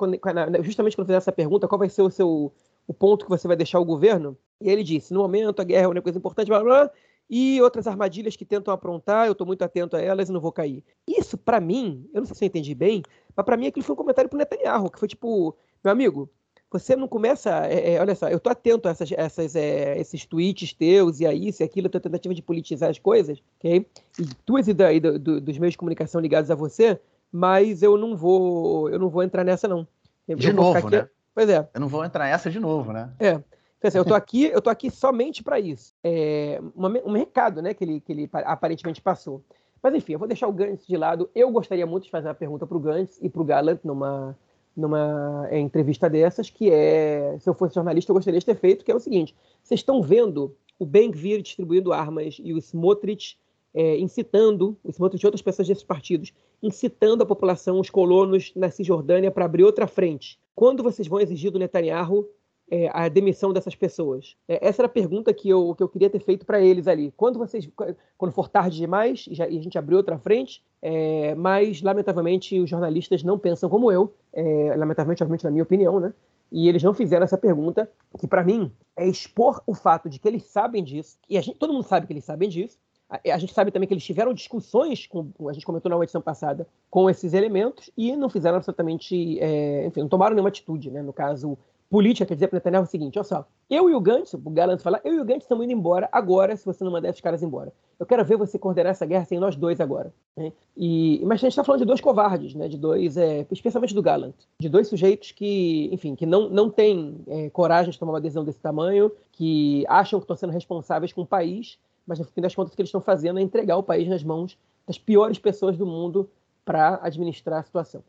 justamente quando fizeram essa pergunta, qual vai ser o seu o ponto que você vai deixar o governo? E ele disse: no momento a guerra é uma coisa importante, blá, blá, blá e outras armadilhas que tentam aprontar, eu estou muito atento a elas e não vou cair. Isso, para mim, eu não sei se eu entendi bem, mas para mim aquilo foi um comentário pro Netanyahu, que foi tipo, meu amigo, você não começa. É, é, olha só, eu tô atento a essas, essas, é, esses tweets teus e a isso e aquilo, a tua tentativa de politizar as coisas, ok? E tuas e, da, e do, do, dos meios de comunicação ligados a você, mas eu não vou, eu não vou entrar nessa, não. Eu de novo, né? Pois é. Eu não vou entrar nessa de novo, né? É. Então, assim, eu tô aqui, eu tô aqui somente para isso. É uma, um recado, né, que ele, que ele aparentemente passou. Mas enfim, eu vou deixar o Gantz de lado. Eu gostaria muito de fazer uma pergunta para o Gantz e para o Gallant numa, numa é, entrevista dessas, que é, se eu fosse jornalista, eu gostaria de ter feito, que é o seguinte: vocês estão vendo o Ben-Gvir distribuindo armas e o Smotrich é, incitando, o Smotrich e outras pessoas desses partidos, incitando a população, os colonos na Cisjordânia para abrir outra frente. Quando vocês vão exigir do Netanyahu é, a demissão dessas pessoas? É, essa era a pergunta que eu, que eu queria ter feito para eles ali. Quando vocês, quando for tarde demais, e, já, e a gente abriu outra frente, é, mas lamentavelmente os jornalistas não pensam como eu, é, lamentavelmente, obviamente, na minha opinião, né? E eles não fizeram essa pergunta, que para mim é expor o fato de que eles sabem disso, e gente, todo mundo sabe que eles sabem disso, a gente sabe também que eles tiveram discussões, com, a gente comentou na edição passada, com esses elementos e não fizeram absolutamente, é, enfim, não tomaram nenhuma atitude, né? No caso, política quer dizer para Netanyahu o seguinte: olha só, eu e o Gantz, o Gallant fala, eu e o Gantz estamos indo embora agora, se você não mandar esses caras embora. Eu quero ver você coordenar essa guerra sem nós dois agora. Né? E, mas a gente está falando de dois covardes, né? De dois, é, especialmente do Gallant, de dois sujeitos que, enfim, que não, não têm é, coragem de tomar uma decisão desse tamanho, que acham que estão sendo responsáveis com o país, mas no fim das contas o que eles estão fazendo é entregar o país nas mãos das piores pessoas do mundo para administrar a situação.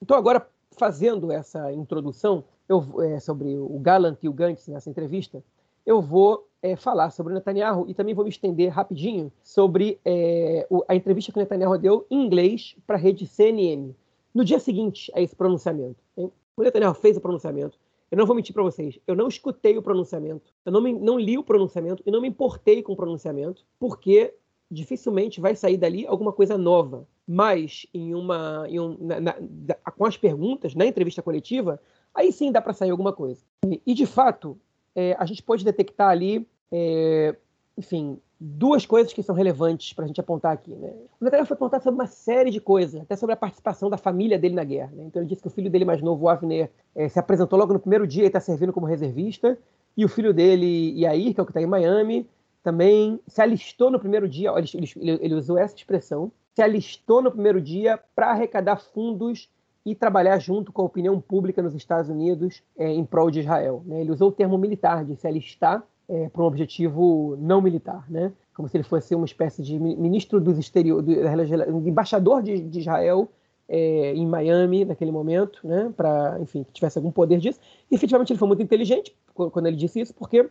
Então agora fazendo essa introdução, eu, é, sobre o Gallant e o Gantz nessa entrevista, eu vou é, falar sobre o Netanyahu e também vou me estender rapidinho sobre é, o, a entrevista que o Netanyahu deu em inglês para a rede CNN, no dia seguinte a esse pronunciamento. Hein? O Netanyahu fez o pronunciamento. Eu não vou mentir para vocês, eu não escutei o pronunciamento, eu não, me, não li o pronunciamento e não me importei com o pronunciamento, porque dificilmente vai sair dali alguma coisa nova. Mas em uma, em um, na, na, com as perguntas na entrevista coletiva, aí sim dá para sair alguma coisa. E, de fato, é, a gente pode detectar ali, é, enfim, duas coisas que são relevantes para a gente apontar aqui. Né? O Netanyahu foi apontado sobre uma série de coisas, até sobre a participação da família dele na guerra. Né? Então ele disse que o filho dele mais novo, o Avner, é, se apresentou logo no primeiro dia e está servindo como reservista, e o filho dele, Yair, que é o que está em Miami, também se alistou no primeiro dia, ele, ele, ele usou essa expressão, se alistou no primeiro dia para arrecadar fundos e trabalhar junto com a opinião pública nos Estados Unidos é, em prol de Israel. Né? Ele usou o termo militar, de se alistar é, para um objetivo não militar, né? como se ele fosse uma espécie de ministro dos exteriores, embaixador de, de Israel é, em Miami naquele momento, né? para, enfim, que tivesse algum poder disso. E efetivamente ele foi muito inteligente quando ele disse isso, porque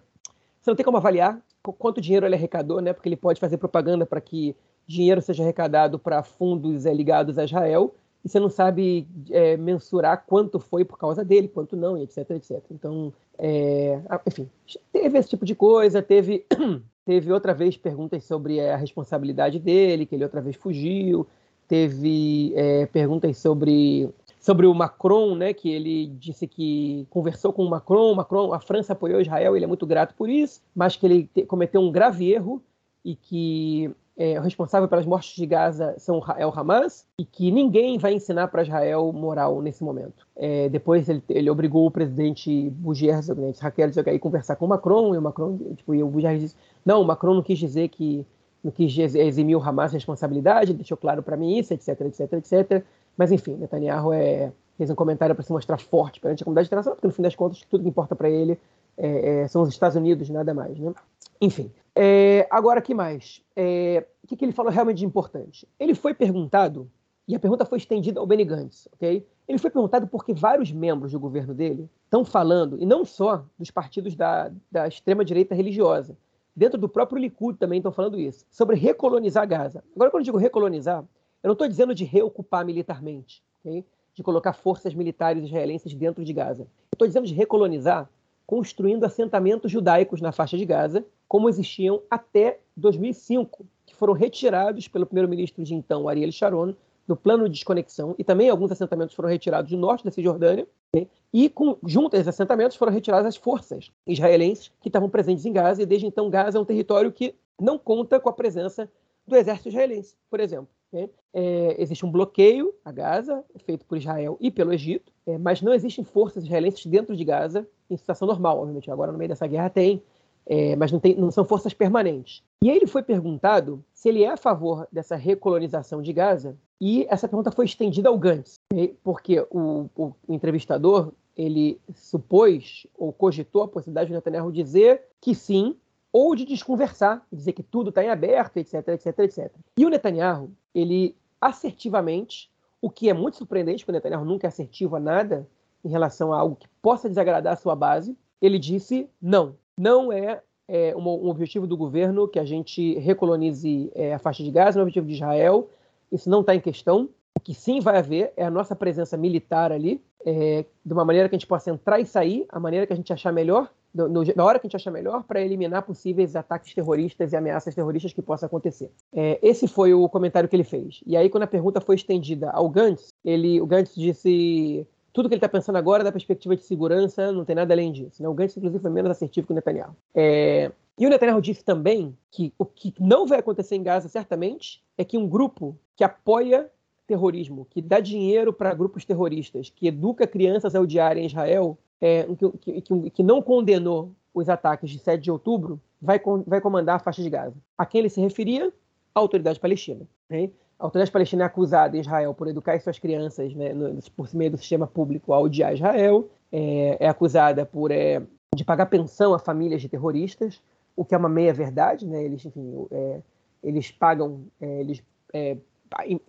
você não tem como avaliar quanto dinheiro ele arrecadou, né? porque ele pode fazer propaganda para que dinheiro seja arrecadado para fundos é, ligados a Israel, e você não sabe é, mensurar quanto foi por causa dele, quanto não, etc, etc. Então, é, enfim, teve esse tipo de coisa, teve, teve outra vez perguntas sobre é, a responsabilidade dele, que ele outra vez fugiu, teve é, perguntas sobre sobre o Macron, né, que ele disse que conversou com o Macron, Macron, a França apoiou Israel, ele é muito grato por isso, mas que ele te, cometeu um grave erro e que é, o responsável pelas mortes de Gaza são, é o Hamas e que ninguém vai ensinar para Israel moral nesse momento. É, depois ele, ele, obrigou o presidente Bougie Herzog, né, Raquel a conversar com o Macron e o Macron, tipo, e o Bougie disse, não, o Macron não quis dizer que não quis eximir o Hamas de responsabilidade, deixou claro para mim isso, etc, etc, etc. Mas enfim, Netanyahu é, fez um comentário para se mostrar forte perante a comunidade internacional, porque no fim das contas tudo que importa para ele é, é, são os Estados Unidos, nada mais, né? Enfim, é, agora, que mais? É, o que, que, ele falou realmente de importante? Ele foi perguntado, e a pergunta foi estendida ao Benny Gantz, ok? Ele foi perguntado porque vários membros do governo dele estão falando, e não só dos partidos da, da extrema-direita religiosa, dentro do próprio Likud também estão falando isso, sobre recolonizar Gaza. Agora, quando eu digo recolonizar, eu não estou dizendo de reocupar militarmente, de colocar forças militares israelenses dentro de Gaza. Estou dizendo de recolonizar construindo assentamentos judaicos na faixa de Gaza, como existiam até 2005, que foram retirados pelo primeiro-ministro de então, Ariel Sharon, no plano de desconexão, e também alguns assentamentos foram retirados do norte da Cisjordânia, né? e com, junto a esses assentamentos foram retiradas as forças israelenses que estavam presentes em Gaza, e desde então Gaza é um território que não conta com a presença do exército israelense, por exemplo. Né? É, existe um bloqueio a Gaza, feito por Israel e pelo Egito, é, mas não existem forças israelenses dentro de Gaza em situação normal, obviamente. Agora, no meio dessa guerra, tem, é, mas não, tem, não são forças permanentes. E aí ele foi perguntado se ele é a favor dessa recolonização de Gaza, e essa pergunta foi estendida ao Gantz, porque o, o, entrevistador ele supôs ou cogitou a possibilidade de Netanyahu dizer que sim, ou de desconversar, dizer que tudo está em aberto, etc, etc, etc. E o Netanyahu, ele assertivamente, o que é muito surpreendente, porque o Netanyahu nunca é assertivo a nada em relação a algo que possa desagradar a sua base, ele disse não, não é, é um, um, objetivo do governo que a gente recolonize é, a faixa de Gaza, não é um objetivo de Israel, isso não está em questão. O que sim vai haver é a nossa presença militar ali, é, de uma maneira que a gente possa entrar e sair, a maneira que a gente achar melhor, no, no, na hora que a gente achar melhor, para eliminar possíveis ataques terroristas e ameaças terroristas que possam acontecer. É, esse foi o comentário que ele fez. E aí, quando a pergunta foi estendida ao Gantz, ele, o Gantz disse tudo que ele está pensando agora da perspectiva de segurança não tem nada além disso. Né? O Gantz, inclusive, foi menos assertivo que o Netanyahu. É... E o Netanyahu disse também que o que não vai acontecer em Gaza, certamente, é que um grupo que apoia terrorismo, que dá dinheiro para grupos terroristas, que educa crianças a odiarem Israel, é, que, que, que, não condenou os ataques de 7 de outubro, vai, vai comandar a faixa de Gaza. A quem ele se referia? A autoridade palestina. Né? A autoridade palestina é acusada em Israel por educar suas crianças né, no, por meio do sistema público a odiar Israel, é, é acusada por é, de pagar pensão a famílias de terroristas, o que é uma meia-verdade. Né? Eles, enfim, é, eles pagam é, eles, é,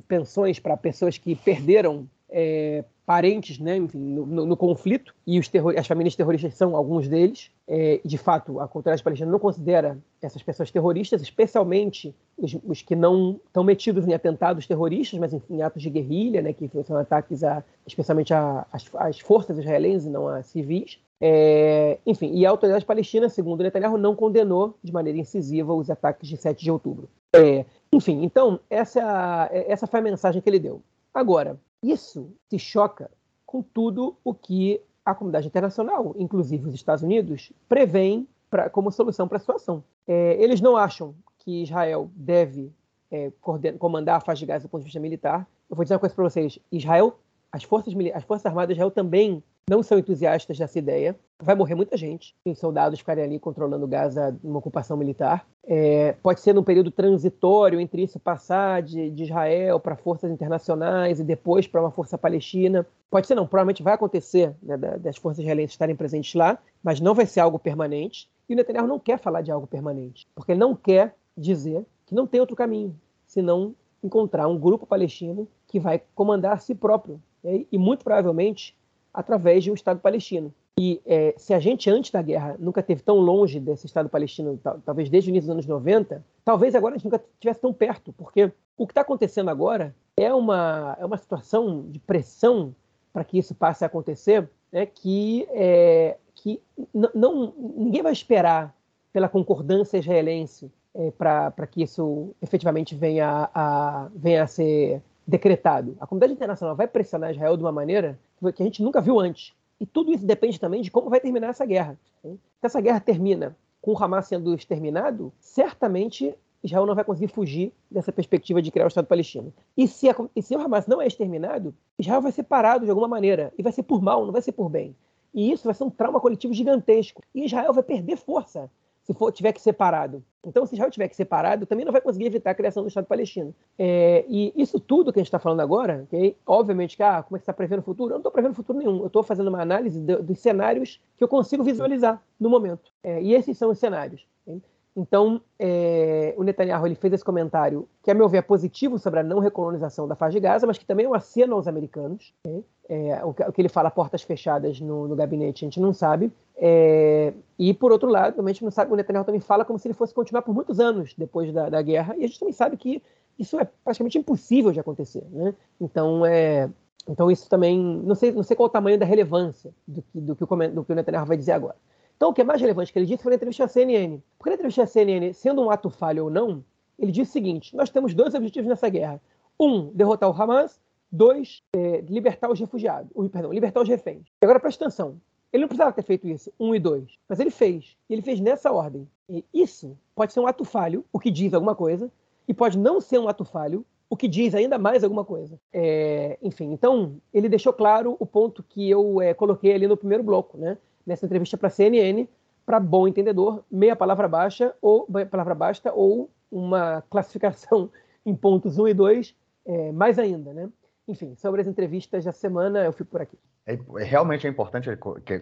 pensões para pessoas que perderam é, parentes, né, enfim, no, no, no conflito, e os as famílias terroristas são alguns deles. É, de fato, a cultura palestina não considera essas pessoas terroristas, especialmente os, os que não estão metidos em atentados terroristas, mas em atos de guerrilha, né, que são ataques a, especialmente às forças israelenses e não a civis. É, enfim, e a autoridade palestina, segundo Netanyahu, não condenou de maneira incisiva os ataques de 7 de outubro. É, enfim, então, essa, essa foi a mensagem que ele deu. Agora, isso se choca com tudo o que a comunidade internacional, inclusive os Estados Unidos, prevêem como solução para a situação. É, eles não acham que Israel deve é, comandar a faixa de Gaza do ponto de vista militar. Eu vou dizer uma coisa para vocês: Israel, as forças, as forças armadas de Israel também não são entusiastas dessa ideia. Vai morrer muita gente. Tem soldados ficarem ali controlando Gaza numa ocupação militar. É, pode ser num período transitório entre isso passar de, de Israel para forças internacionais e depois para uma força palestina. Pode ser não, provavelmente vai acontecer né, das forças israelenses estarem presentes lá, mas não vai ser algo permanente. E o Netanyahu não quer falar de algo permanente, porque ele não quer dizer que não tem outro caminho, senão encontrar um grupo palestino que vai comandar si próprio. Né? E muito provavelmente através de um Estado palestino. E é, se a gente, antes da guerra, nunca teve tão longe desse Estado palestino, talvez desde o início dos anos 90, talvez agora a gente nunca estivesse tão perto, porque o que está acontecendo agora é uma, é uma situação de pressão para que isso passe a acontecer, né, que, é, que não, ninguém vai esperar pela concordância israelense é, para que isso efetivamente venha a, venha a ser decretado. A comunidade internacional vai pressionar Israel de uma maneira que a gente nunca viu antes. E tudo isso depende também de como vai terminar essa guerra. Se essa guerra termina com o Hamas sendo exterminado, certamente Israel não vai conseguir fugir dessa perspectiva de criar o Estado palestino. E se, a, e se o Hamas não é exterminado, Israel vai ser parado de alguma maneira. E vai ser por mal, não vai ser por bem. E isso vai ser um trauma coletivo gigantesco. E Israel vai perder força se for, tiver que ser parado. Então, se Israel tiver que ser parado, também não vai conseguir evitar a criação do Estado palestino. É, e isso tudo que a gente está falando agora, okay, obviamente que, ah, como é que está prevendo o futuro? Eu não estou prevendo futuro nenhum. Eu estou fazendo uma análise de, dos cenários que eu consigo visualizar no momento. É, e esses são os cenários. Okay? Então, é, o Netanyahu ele fez esse comentário, que a meu ver é positivo sobre a não recolonização da faixa de Gaza, mas que também é um aceno aos americanos. Okay? É, o, que, ele fala portas fechadas no, no gabinete, a gente não sabe. É, e, por outro lado, a gente não sabe, o Netanyahu também fala como se ele fosse continuar por muitos anos depois da, da guerra, e a gente também sabe que isso é praticamente impossível de acontecer. Né? Então, é, então, isso também. Não sei, não sei qual o tamanho da relevância do que, do que, o, do que o Netanyahu vai dizer agora. Então, o que é mais relevante que ele disse foi na entrevista à CNN. Porque na entrevista à CNN, sendo um ato falho ou não, ele disse o seguinte: nós temos dois objetivos nessa guerra. Um, derrotar o Hamas. Dois, é, libertar os refugiados. Perdão, libertar os reféns. E agora preste atenção. Ele não precisava ter feito isso, um e dois, mas ele fez. E ele fez nessa ordem. E isso pode ser um ato falho, o que diz alguma coisa, e pode não ser um ato falho, o que diz ainda mais alguma coisa. É, enfim, então ele deixou claro o ponto que eu é, coloquei ali no primeiro bloco, né? Nessa entrevista para a CNN, para bom entendedor, meia palavra baixa ou palavra basta ou uma classificação em pontos 1 e 2, é, mais ainda, né? Enfim, sobre as entrevistas da semana, eu fico por aqui. É, é realmente é importante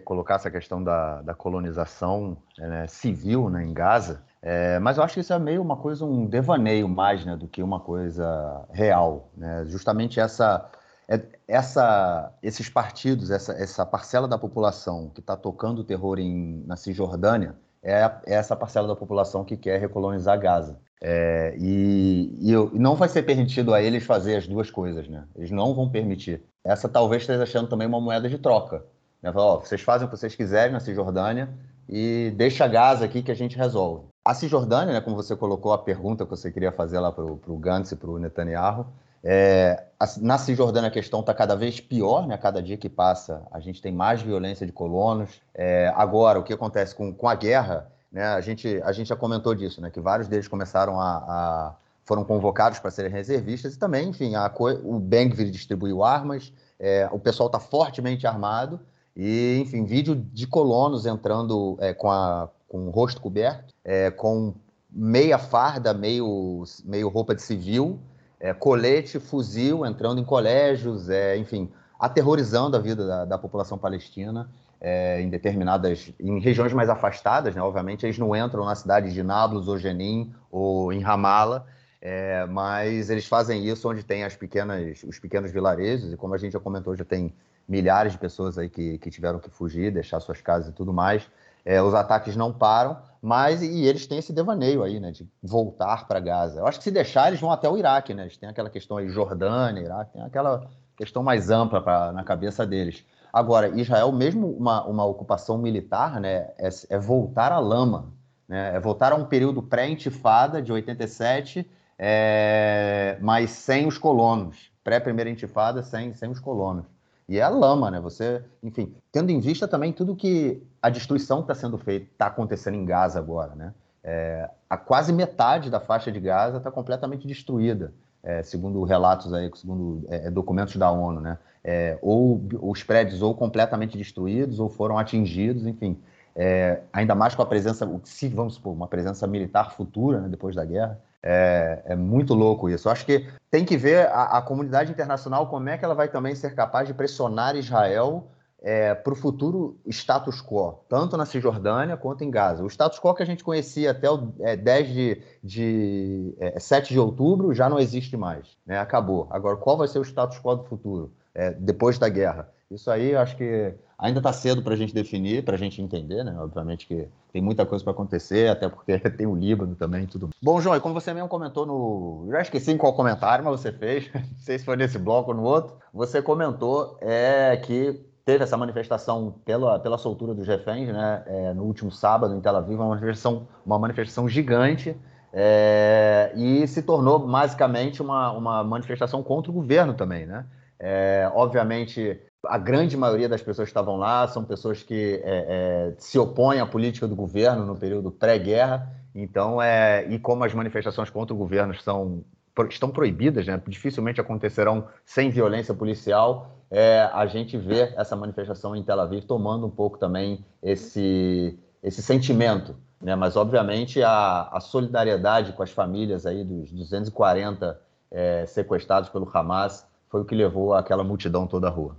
colocar essa questão da, da colonização né, civil né, em Gaza, é, mas eu acho que isso é meio uma coisa, um devaneio mais né, do que uma coisa real. Né? Justamente essa, é, essa, esses partidos, essa, essa parcela da população que está tocando o terror em, na Cisjordânia, é, é essa parcela da população que quer recolonizar Gaza. É, e, e, e, não vai ser permitido a eles fazer as duas coisas, né? Eles não vão permitir. Essa talvez esteja achando também uma moeda de troca. Né? Ó, vocês fazem o que vocês quiserem na Cisjordânia e deixa Gaza aqui que a gente resolve. A Cisjordânia, né, como você colocou a pergunta que você queria fazer lá para o Gantz e para o Netanyahu, é, a, na Cisjordânia a questão está cada vez pior, né? Cada dia que passa a gente tem mais violência de colonos. É, agora, o que acontece com, com a guerra né? A, gente, a gente já comentou disso, né? que vários deles começaram a, a foram convocados para serem reservistas e também, enfim, a, o Bengvir distribuiu armas, é, o pessoal está fortemente armado e, enfim, vídeo de colonos entrando é, com, a, com o rosto coberto, é, com meia farda, meio, meio roupa de civil, é, colete, fuzil, entrando em colégios, é, enfim, aterrorizando a vida da, da população palestina é, em determinadas, em regiões mais afastadas, né? Obviamente eles não entram na cidade de Nablus ou Jenin ou em Ramala, é, mas eles fazem isso onde tem as pequenas, os pequenos vilarejos e como a gente já comentou, já tem milhares de pessoas aí que, que tiveram que fugir, deixar suas casas e tudo mais. É, os ataques não param, mas e eles têm esse devaneio aí, né, de voltar para Gaza. Eu acho que se deixar eles vão até o Iraque, né? Eles têm aquela questão aí Jordânia, Iraque, tem aquela questão mais ampla pra, na cabeça deles. Agora, Israel, mesmo uma, uma ocupação militar, né, é, é voltar à lama, né, é voltar a um período pré-intifada de 87, é, mas sem os colonos. Pré-primeira intifada, sem, sem os colonos. E é a lama, né? Você, enfim, tendo em vista também tudo que a destruição está sendo feita, está acontecendo em Gaza agora, né? É, a quase metade da faixa de Gaza está completamente destruída. é, segundo relatos aí, segundo é, documentos da ONU, né? É, ou os prédios ou completamente destruídos ou foram atingidos, enfim. É, ainda mais com a presença, se vamos supor, uma presença militar futura, né, depois da guerra, é, é, muito louco isso. Eu acho que tem que ver a, a, comunidade internacional como é que ela vai também ser capaz de pressionar Israel é, para o futuro status quo, tanto na Cisjordânia quanto em Gaza. O status quo que a gente conhecia até o é, 10 de, de é, 7 de outubro já não existe mais, né? acabou. Agora, qual vai ser o status quo do futuro, é, depois da guerra? Isso aí eu acho que ainda está cedo para a gente definir, para a gente entender, né? Obviamente que tem muita coisa para acontecer, até porque tem o Líbano também e tudo. Bom, João, e como você mesmo comentou no. Já esqueci em qual comentário, mas você fez, não sei se foi nesse bloco ou no outro, você comentou é, que teve essa manifestação pela, pela soltura dos reféns, né, é, no último sábado em Tel Aviv, uma manifestação, uma manifestação gigante, é, e se tornou basicamente uma, uma manifestação contra o governo também, né? É, obviamente, a grande maioria das pessoas que estavam lá são pessoas que é, é, se opõem à política do governo no período pré-guerra, então, é, e como as manifestações contra o governo são, estão proibidas, né, dificilmente acontecerão sem violência policial, é, a gente vê essa manifestação em Tel Aviv tomando um pouco também esse, esse sentimento. Né? Mas, obviamente, a, a solidariedade com as famílias aí dos 240 é, sequestrados pelo Hamas foi o que levou aquela multidão toda à rua.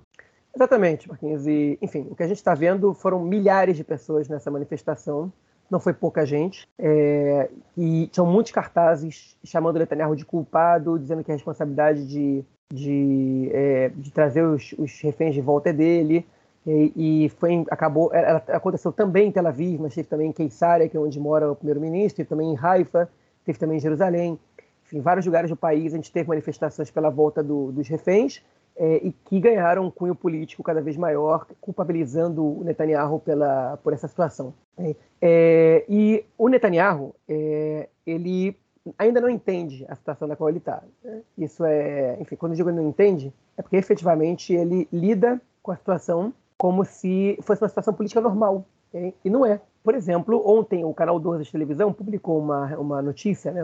Exatamente, Marquinhos. E, enfim, o que a gente está vendo foram milhares de pessoas nessa manifestação, não foi pouca gente, é, e tinham muitos cartazes chamando Netanyahu de culpado, dizendo que a responsabilidade de de, é, de trazer os, os, reféns de volta dele. E, e foi, acabou, ela, aconteceu também em Tel Aviv, mas teve também em Keisaria, que é onde mora o primeiro-ministro, teve também em Haifa, teve também em Jerusalém. Em vários lugares do país a gente teve manifestações pela volta do, dos reféns é, e que ganharam um cunho político cada vez maior, culpabilizando o Netanyahu pela, por essa situação. É, é e o Netanyahu, é, ele ainda não entende a situação na qual ele está. Né? Isso é, enfim, quando eu digo não entende, é porque efetivamente ele lida com a situação como se fosse uma situação política normal. E não é. Por exemplo, ontem o canal 12 de televisão publicou uma, uma notícia, né,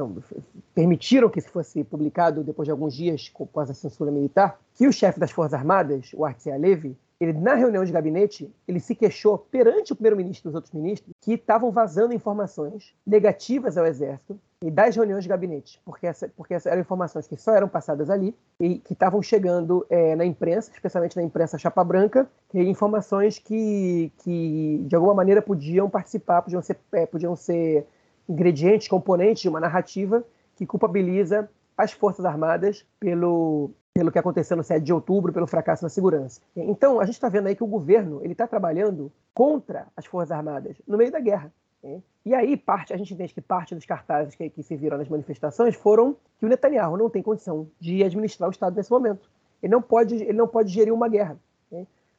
permitiram que isso fosse publicado depois de alguns dias com a censura militar, que o chefe das Forças Armadas, o Artsy Alevi, ele, na reunião de gabinete, ele se queixou perante o primeiro-ministro e os outros ministros que estavam vazando informações negativas ao Exército e das reuniões de gabinete, porque, essa, porque eram informações que só eram passadas ali e que estavam chegando é, na imprensa, especialmente na imprensa chapa branca, que informações que, que de alguma maneira podiam participar, podiam ser, é, podiam ser ingredientes, componentes de uma narrativa que culpabiliza as Forças Armadas pelo, pelo que aconteceu no 7 de outubro, pelo fracasso na segurança. Então, a gente está vendo aí que o governo ele está trabalhando contra as Forças Armadas no meio da guerra. E aí, parte, a gente entende que parte dos cartazes que, que se viram nas manifestações foram que o Netanyahu não tem condição de administrar o Estado nesse momento. Ele não pode, ele não pode gerir uma guerra.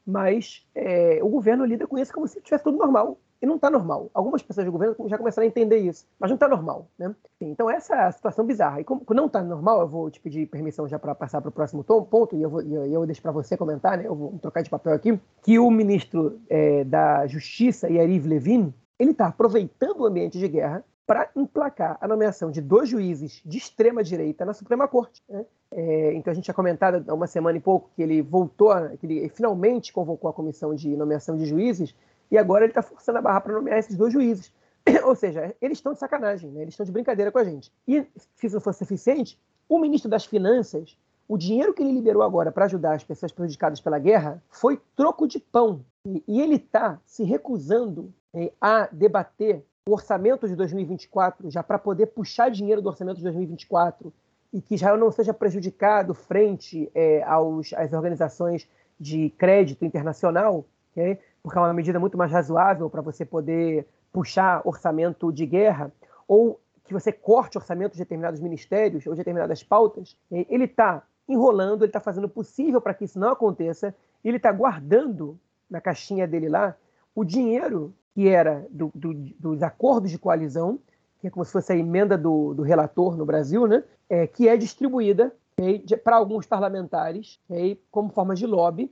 Mas é, o governo lida com isso como se tivesse tudo normal. E não está normal. Algumas pessoas do governo já começaram a entender isso, mas não está normal. Né? Então, essa é a situação bizarra. E como não está normal, eu vou te pedir permissão já para passar para o próximo tom, ponto, e eu, vou, eu, eu deixo para você comentar, né? eu vou trocar de papel aqui, que o ministro é, da Justiça, Yariv Levin, ele está aproveitando o ambiente de guerra para emplacar a nomeação de dois juízes de extrema direita na Suprema Corte. Né? É, então a gente tinha comentado há uma semana e pouco que ele voltou, que ele finalmente convocou a comissão de nomeação de juízes e agora ele está forçando a barra para nomear esses dois juízes. Ou seja, eles estão de sacanagem, né? eles estão de brincadeira com a gente. E, se isso não fosse suficiente, o ministro das Finanças, o dinheiro que ele liberou agora para ajudar as pessoas prejudicadas pela guerra foi troco de pão. E, e ele está se recusando eh, a debater o orçamento de 2024, já para poder puxar dinheiro do orçamento de 2024 e que Israel não seja prejudicado frente eh, aos, às organizações de crédito internacional, okay? Porque é uma medida muito mais razoável para você poder puxar orçamento de guerra, ou que você corte orçamento de determinados ministérios ou de determinadas pautas, ele está enrolando, ele está fazendo o possível para que isso não aconteça, ele está guardando na caixinha dele lá o dinheiro que era do, do, dos acordos de coalizão, que é como se fosse a emenda do, do relator no Brasil, né? É, que é distribuída para alguns parlamentares como forma de lobby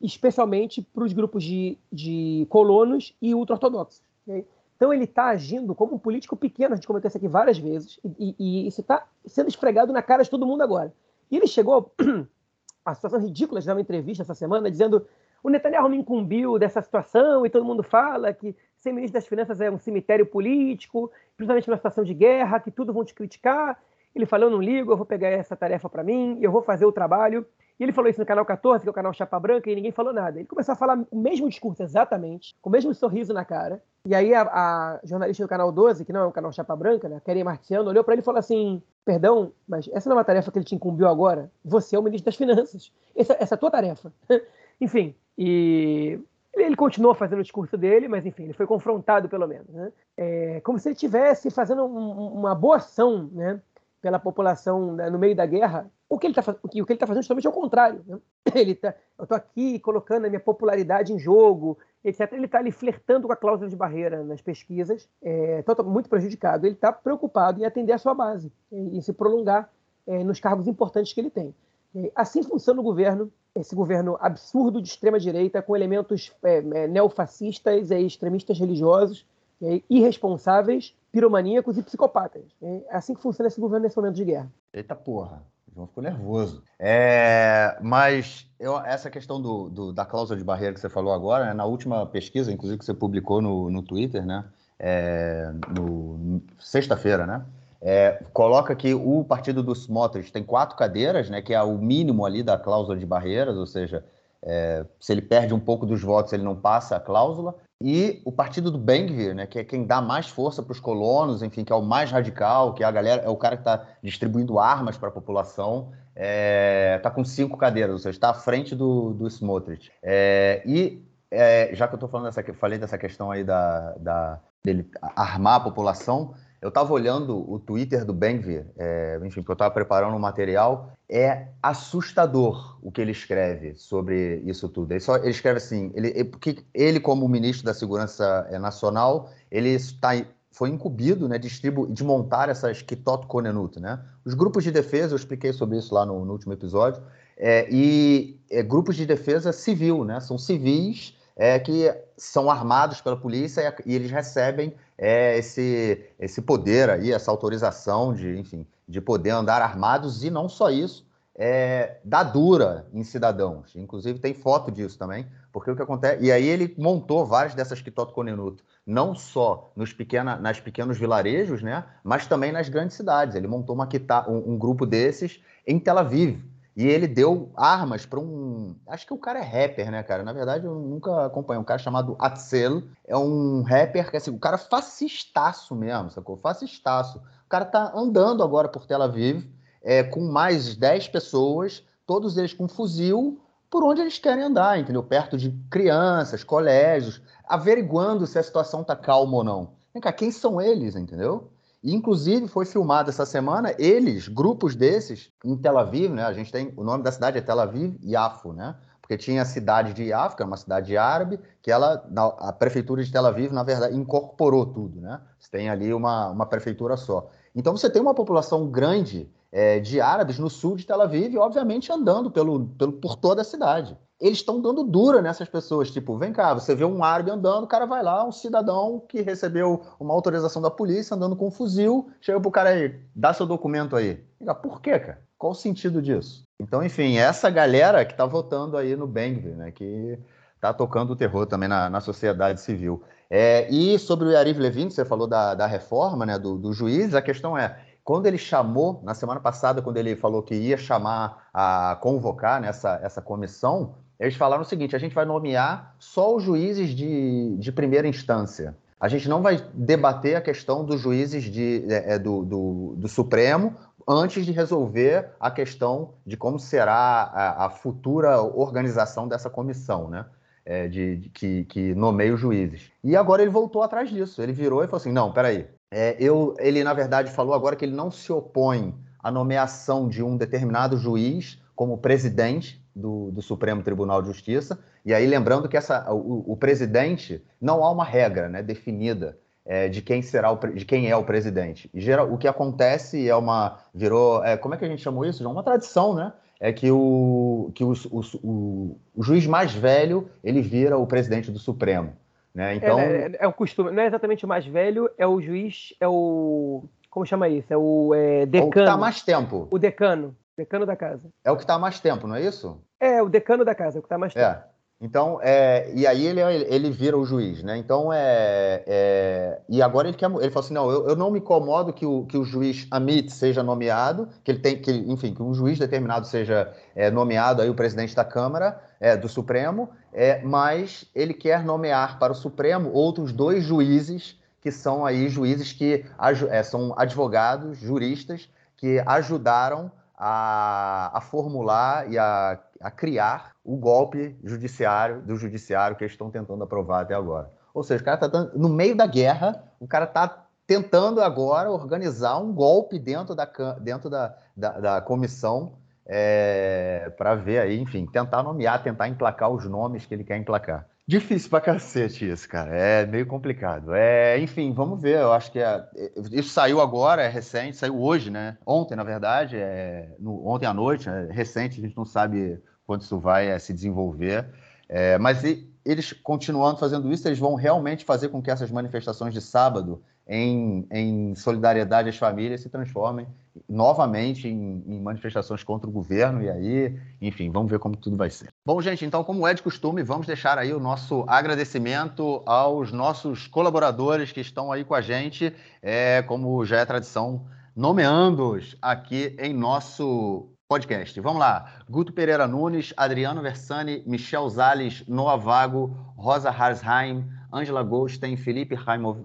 especialmente para os grupos de, de colonos e ultra-ortodoxos. Okay? Então ele está agindo como um político pequeno, a gente comentou isso aqui várias vezes, e, e, e isso está sendo esfregado na cara de todo mundo agora. E ele chegou a situação ridícula de dar uma entrevista essa semana dizendo o Netanyahu me incumbiu dessa situação e todo mundo fala que ser ministro das Finanças é um cemitério político, principalmente numa situação de guerra, que tudo vão te criticar. Ele falou, eu não ligo, eu vou pegar essa tarefa para mim, eu vou fazer o trabalho. E ele falou isso no canal 14, que é o canal Chapa Branca, e ninguém falou nada. Ele começou a falar o mesmo discurso exatamente, com o mesmo sorriso na cara. E aí a, a jornalista do canal 12, que não é o canal Chapa Branca, né, Karen Marciano, olhou para ele e falou assim: Perdão, mas essa não é uma tarefa que ele te incumbiu agora. Você é o ministro das Finanças. Essa, essa é a tua tarefa. enfim, e ele continuou fazendo o discurso dele, mas enfim, ele foi confrontado pelo menos. Né? É, como se ele estivesse fazendo um, uma boa ação né, pela população né, no meio da guerra, o que ele está o que, o que ele tá fazendo justamente é o contrário. Né? Ele tá, eu estou aqui colocando a minha popularidade em jogo, etc. Ele está ali flertando com a cláusula de barreira nas pesquisas, é, tá muito prejudicado. Ele está preocupado em atender a sua base, em, em se prolongar é, nos cargos importantes que ele tem. É, assim funciona o governo, esse governo absurdo de extrema direita, com elementos é, é, neofascistas e extremistas religiosos, é, irresponsáveis, piromaníacos e psicopatas. É assim que funciona esse governo nesse momento de guerra. Eita porra. João ficou nervoso. É, mas eu, essa questão do, do, da cláusula de barreira que você falou agora, né, na última pesquisa, inclusive que você publicou no, no Twitter, né? É, no, sexta-feira, né? É, coloca que o partido dos Smotrich tem quatro cadeiras, né? Que é o mínimo ali da cláusula de barreiras, ou seja, é, se ele perde um pouco dos votos, ele não passa a cláusula e o partido do Bengvir, né, que é quem dá mais força para os colonos, enfim, que é o mais radical, que é a galera, é o cara que está distribuindo armas para a população, está é, tá com cinco cadeiras, ou seja, está à frente do, do Smotrich. É, e é, já que eu tô falando dessa, falei dessa questão aí da, da dele armar a população, eu estava olhando o Twitter do Benvir, é, enfim, porque eu estava preparando um material. É assustador o que ele escreve sobre isso tudo. Ele, só, ele escreve assim, ele, porque ele como ministro da Segurança é, Nacional, ele está, foi incumbido né, de, de montar essas Kitot Konenut, né? Os grupos de defesa, eu expliquei sobre isso lá no, no último episódio, é, e é, grupos de defesa civil, né? São civis é, que são armados pela polícia e, e eles recebem é, esse, esse poder aí, essa autorização de, enfim, de poder andar armados e não só isso, é, dá dura em cidadãos. Inclusive tem foto disso também, porque o que acontece. E aí ele montou várias dessas Kitoto Konenuto, não só nos pequena, nas pequenos vilarejos, né, mas também nas grandes cidades. Ele montou uma, um, um grupo desses em Tel Aviv. E ele deu armas para um. Acho que o cara é rapper, né, cara? Na verdade, eu nunca acompanhei. Um cara chamado Atzel. É um rapper que, assim, o cara é fascistaço mesmo, sacou? Fascistaço. O cara tá andando agora por Tel Aviv é, com mais 10 pessoas, todos eles com fuzil, por onde eles querem andar, entendeu? Perto de crianças, colégios, averiguando se a situação tá calma ou não. Vem cá, quem são eles, entendeu? Inclusive, foi filmado essa semana, eles, grupos desses, em Tel Aviv, né? A gente tem, o nome da cidade é Tel Aviv Yafo, né? Porque tinha a cidade de Yafo, que é uma cidade árabe, que ela, a prefeitura de Tel Aviv, na verdade, incorporou tudo, né? Você tem ali uma, uma prefeitura só. Então, você tem uma população grande é, de árabes no sul de Tel Aviv, obviamente andando pelo, pelo, por toda a cidade eles estão dando dura nessas pessoas. Tipo, vem cá, você vê um árabe andando, o cara vai lá, um cidadão que recebeu uma autorização da polícia andando com um fuzil, chega pro cara aí, dá seu documento aí. Fica, por quê, cara? Qual o sentido disso? Então, enfim, essa galera que tá votando aí no Bengvir, né, que tá tocando o terror também na, na sociedade civil. É, e sobre o Yariv Levin, você falou da, da reforma, né, do, do juiz, a questão é, quando ele chamou, na semana passada, quando ele falou que ia chamar a convocar nessa essa comissão, eles falaram o seguinte: a gente vai nomear só os juízes de, de primeira instância. A gente não vai debater a questão dos juízes de, é, é, do, do, do, Supremo antes de resolver a questão de como será a, a futura organização dessa comissão, né? É, de, de, que, que nomeia os juízes. E agora ele voltou atrás disso. Ele virou e falou assim: não, peraí. É, eu, ele, na verdade, falou agora que ele não se opõe à nomeação de um determinado juiz como presidente do, do, Supremo Tribunal de Justiça. E aí, lembrando que essa, o, o presidente não há uma regra né, definida é, de quem será o, de quem é o presidente. E geral, o que acontece é uma virou é, como é que a gente chamou isso? Já uma tradição, né? É que o que o, o, o, o juiz mais velho ele vira o presidente do Supremo. Né? Então... É, é, é, o costume, não é exatamente o mais velho, é o juiz, é o. Como chama isso? É o é, decano. É o que está mais tempo. O decano. Decano da casa. É o que está mais tempo, não é isso? É, o decano da casa, é o que está mais tempo. É. Então, é, e aí ele, ele vira o juiz, né? Então, é, é e agora ele quer, ele fala assim, não, eu, eu não me incomodo que o, que o juiz Amit seja nomeado, que ele tem, que, enfim, que um juiz determinado seja é, nomeado aí o presidente da Câmara, é, do Supremo, é, mas ele quer nomear para o Supremo outros dois juízes que são aí juízes que é, são advogados, juristas que ajudaram a, a formular e a, a criar o golpe judiciário do judiciário que eles estão tentando aprovar até agora. Ou seja, o cara está no meio da guerra, o cara está tentando agora organizar um golpe dentro da, dentro da, da, da comissão é, para ver aí, enfim, tentar nomear, tentar emplacar os nomes que ele quer emplacar. Difícil pra cacete isso, cara. É meio complicado. É, enfim, vamos ver. Eu acho que é, isso saiu agora, é recente, saiu hoje, né? Ontem, na verdade, é, no, ontem à noite, é recente, a gente não sabe quando isso vai é, se desenvolver. É, mas e, eles continuando fazendo isso, eles vão realmente fazer com que essas manifestações de sábado em, em solidariedade às famílias se transformem novamente em, em, manifestações contra o governo, e aí, enfim, vamos ver como tudo vai ser. Bom, gente, então, como é de costume, vamos deixar aí o nosso agradecimento aos nossos colaboradores que estão aí com a gente, é, como já é tradição, nomeando-os aqui em nosso podcast. Vamos lá. Guto Pereira Nunes, Adriano Versani, Michel Zales, Noah Vago, Rosa Harsheim, Angela Goldstein, Felipe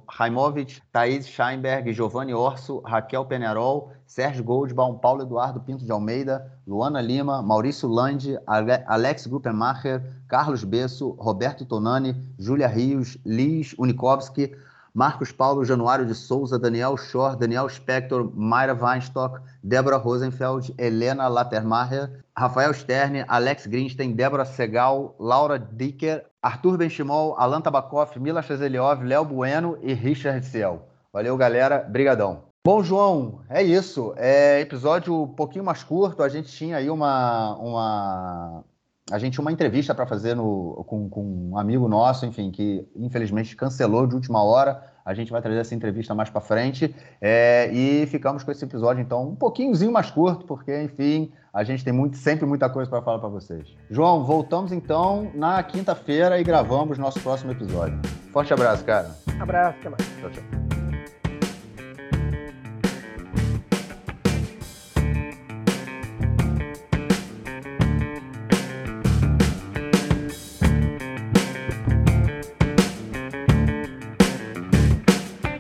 Raimovic, Thaís Scheinberg, Giovanni Orso, Raquel Penerol, Sérgio Goldbaum, Paulo Eduardo Pinto de Almeida, Luana Lima, Maurício Lande, Alex Gruppenmacher, Carlos Besso, Roberto Tonani, Júlia Rios, Liz Unikowski, Marcos Paulo Januário de Souza, Daniel Schor, Daniel Spector, Mayra Weinstock, Débora Rosenfeld, Helena Lattermacher, Rafael Sterne, Alex Greenstein, Débora Segal, Laura Dicker, Arthur Benchimol, Alan Tabakoff, Mila Chazeliov, Léo Bueno e Richard Ciel. Valeu, galera. Brigadão. Bom, João, é isso. É episódio um pouquinho mais curto. A gente tinha aí uma, uma, a gente uma entrevista para fazer no, com, com, um amigo nosso, enfim, que infelizmente cancelou de última hora. A gente vai trazer essa entrevista mais para frente. É, e ficamos com esse episódio, então, um pouquinhozinho mais curto, porque, enfim, a gente tem muito, sempre muita coisa para falar para vocês. João, voltamos então na quinta-feira e gravamos nosso próximo episódio. Forte abraço, cara. Abraço, até mais. Tchau, tchau.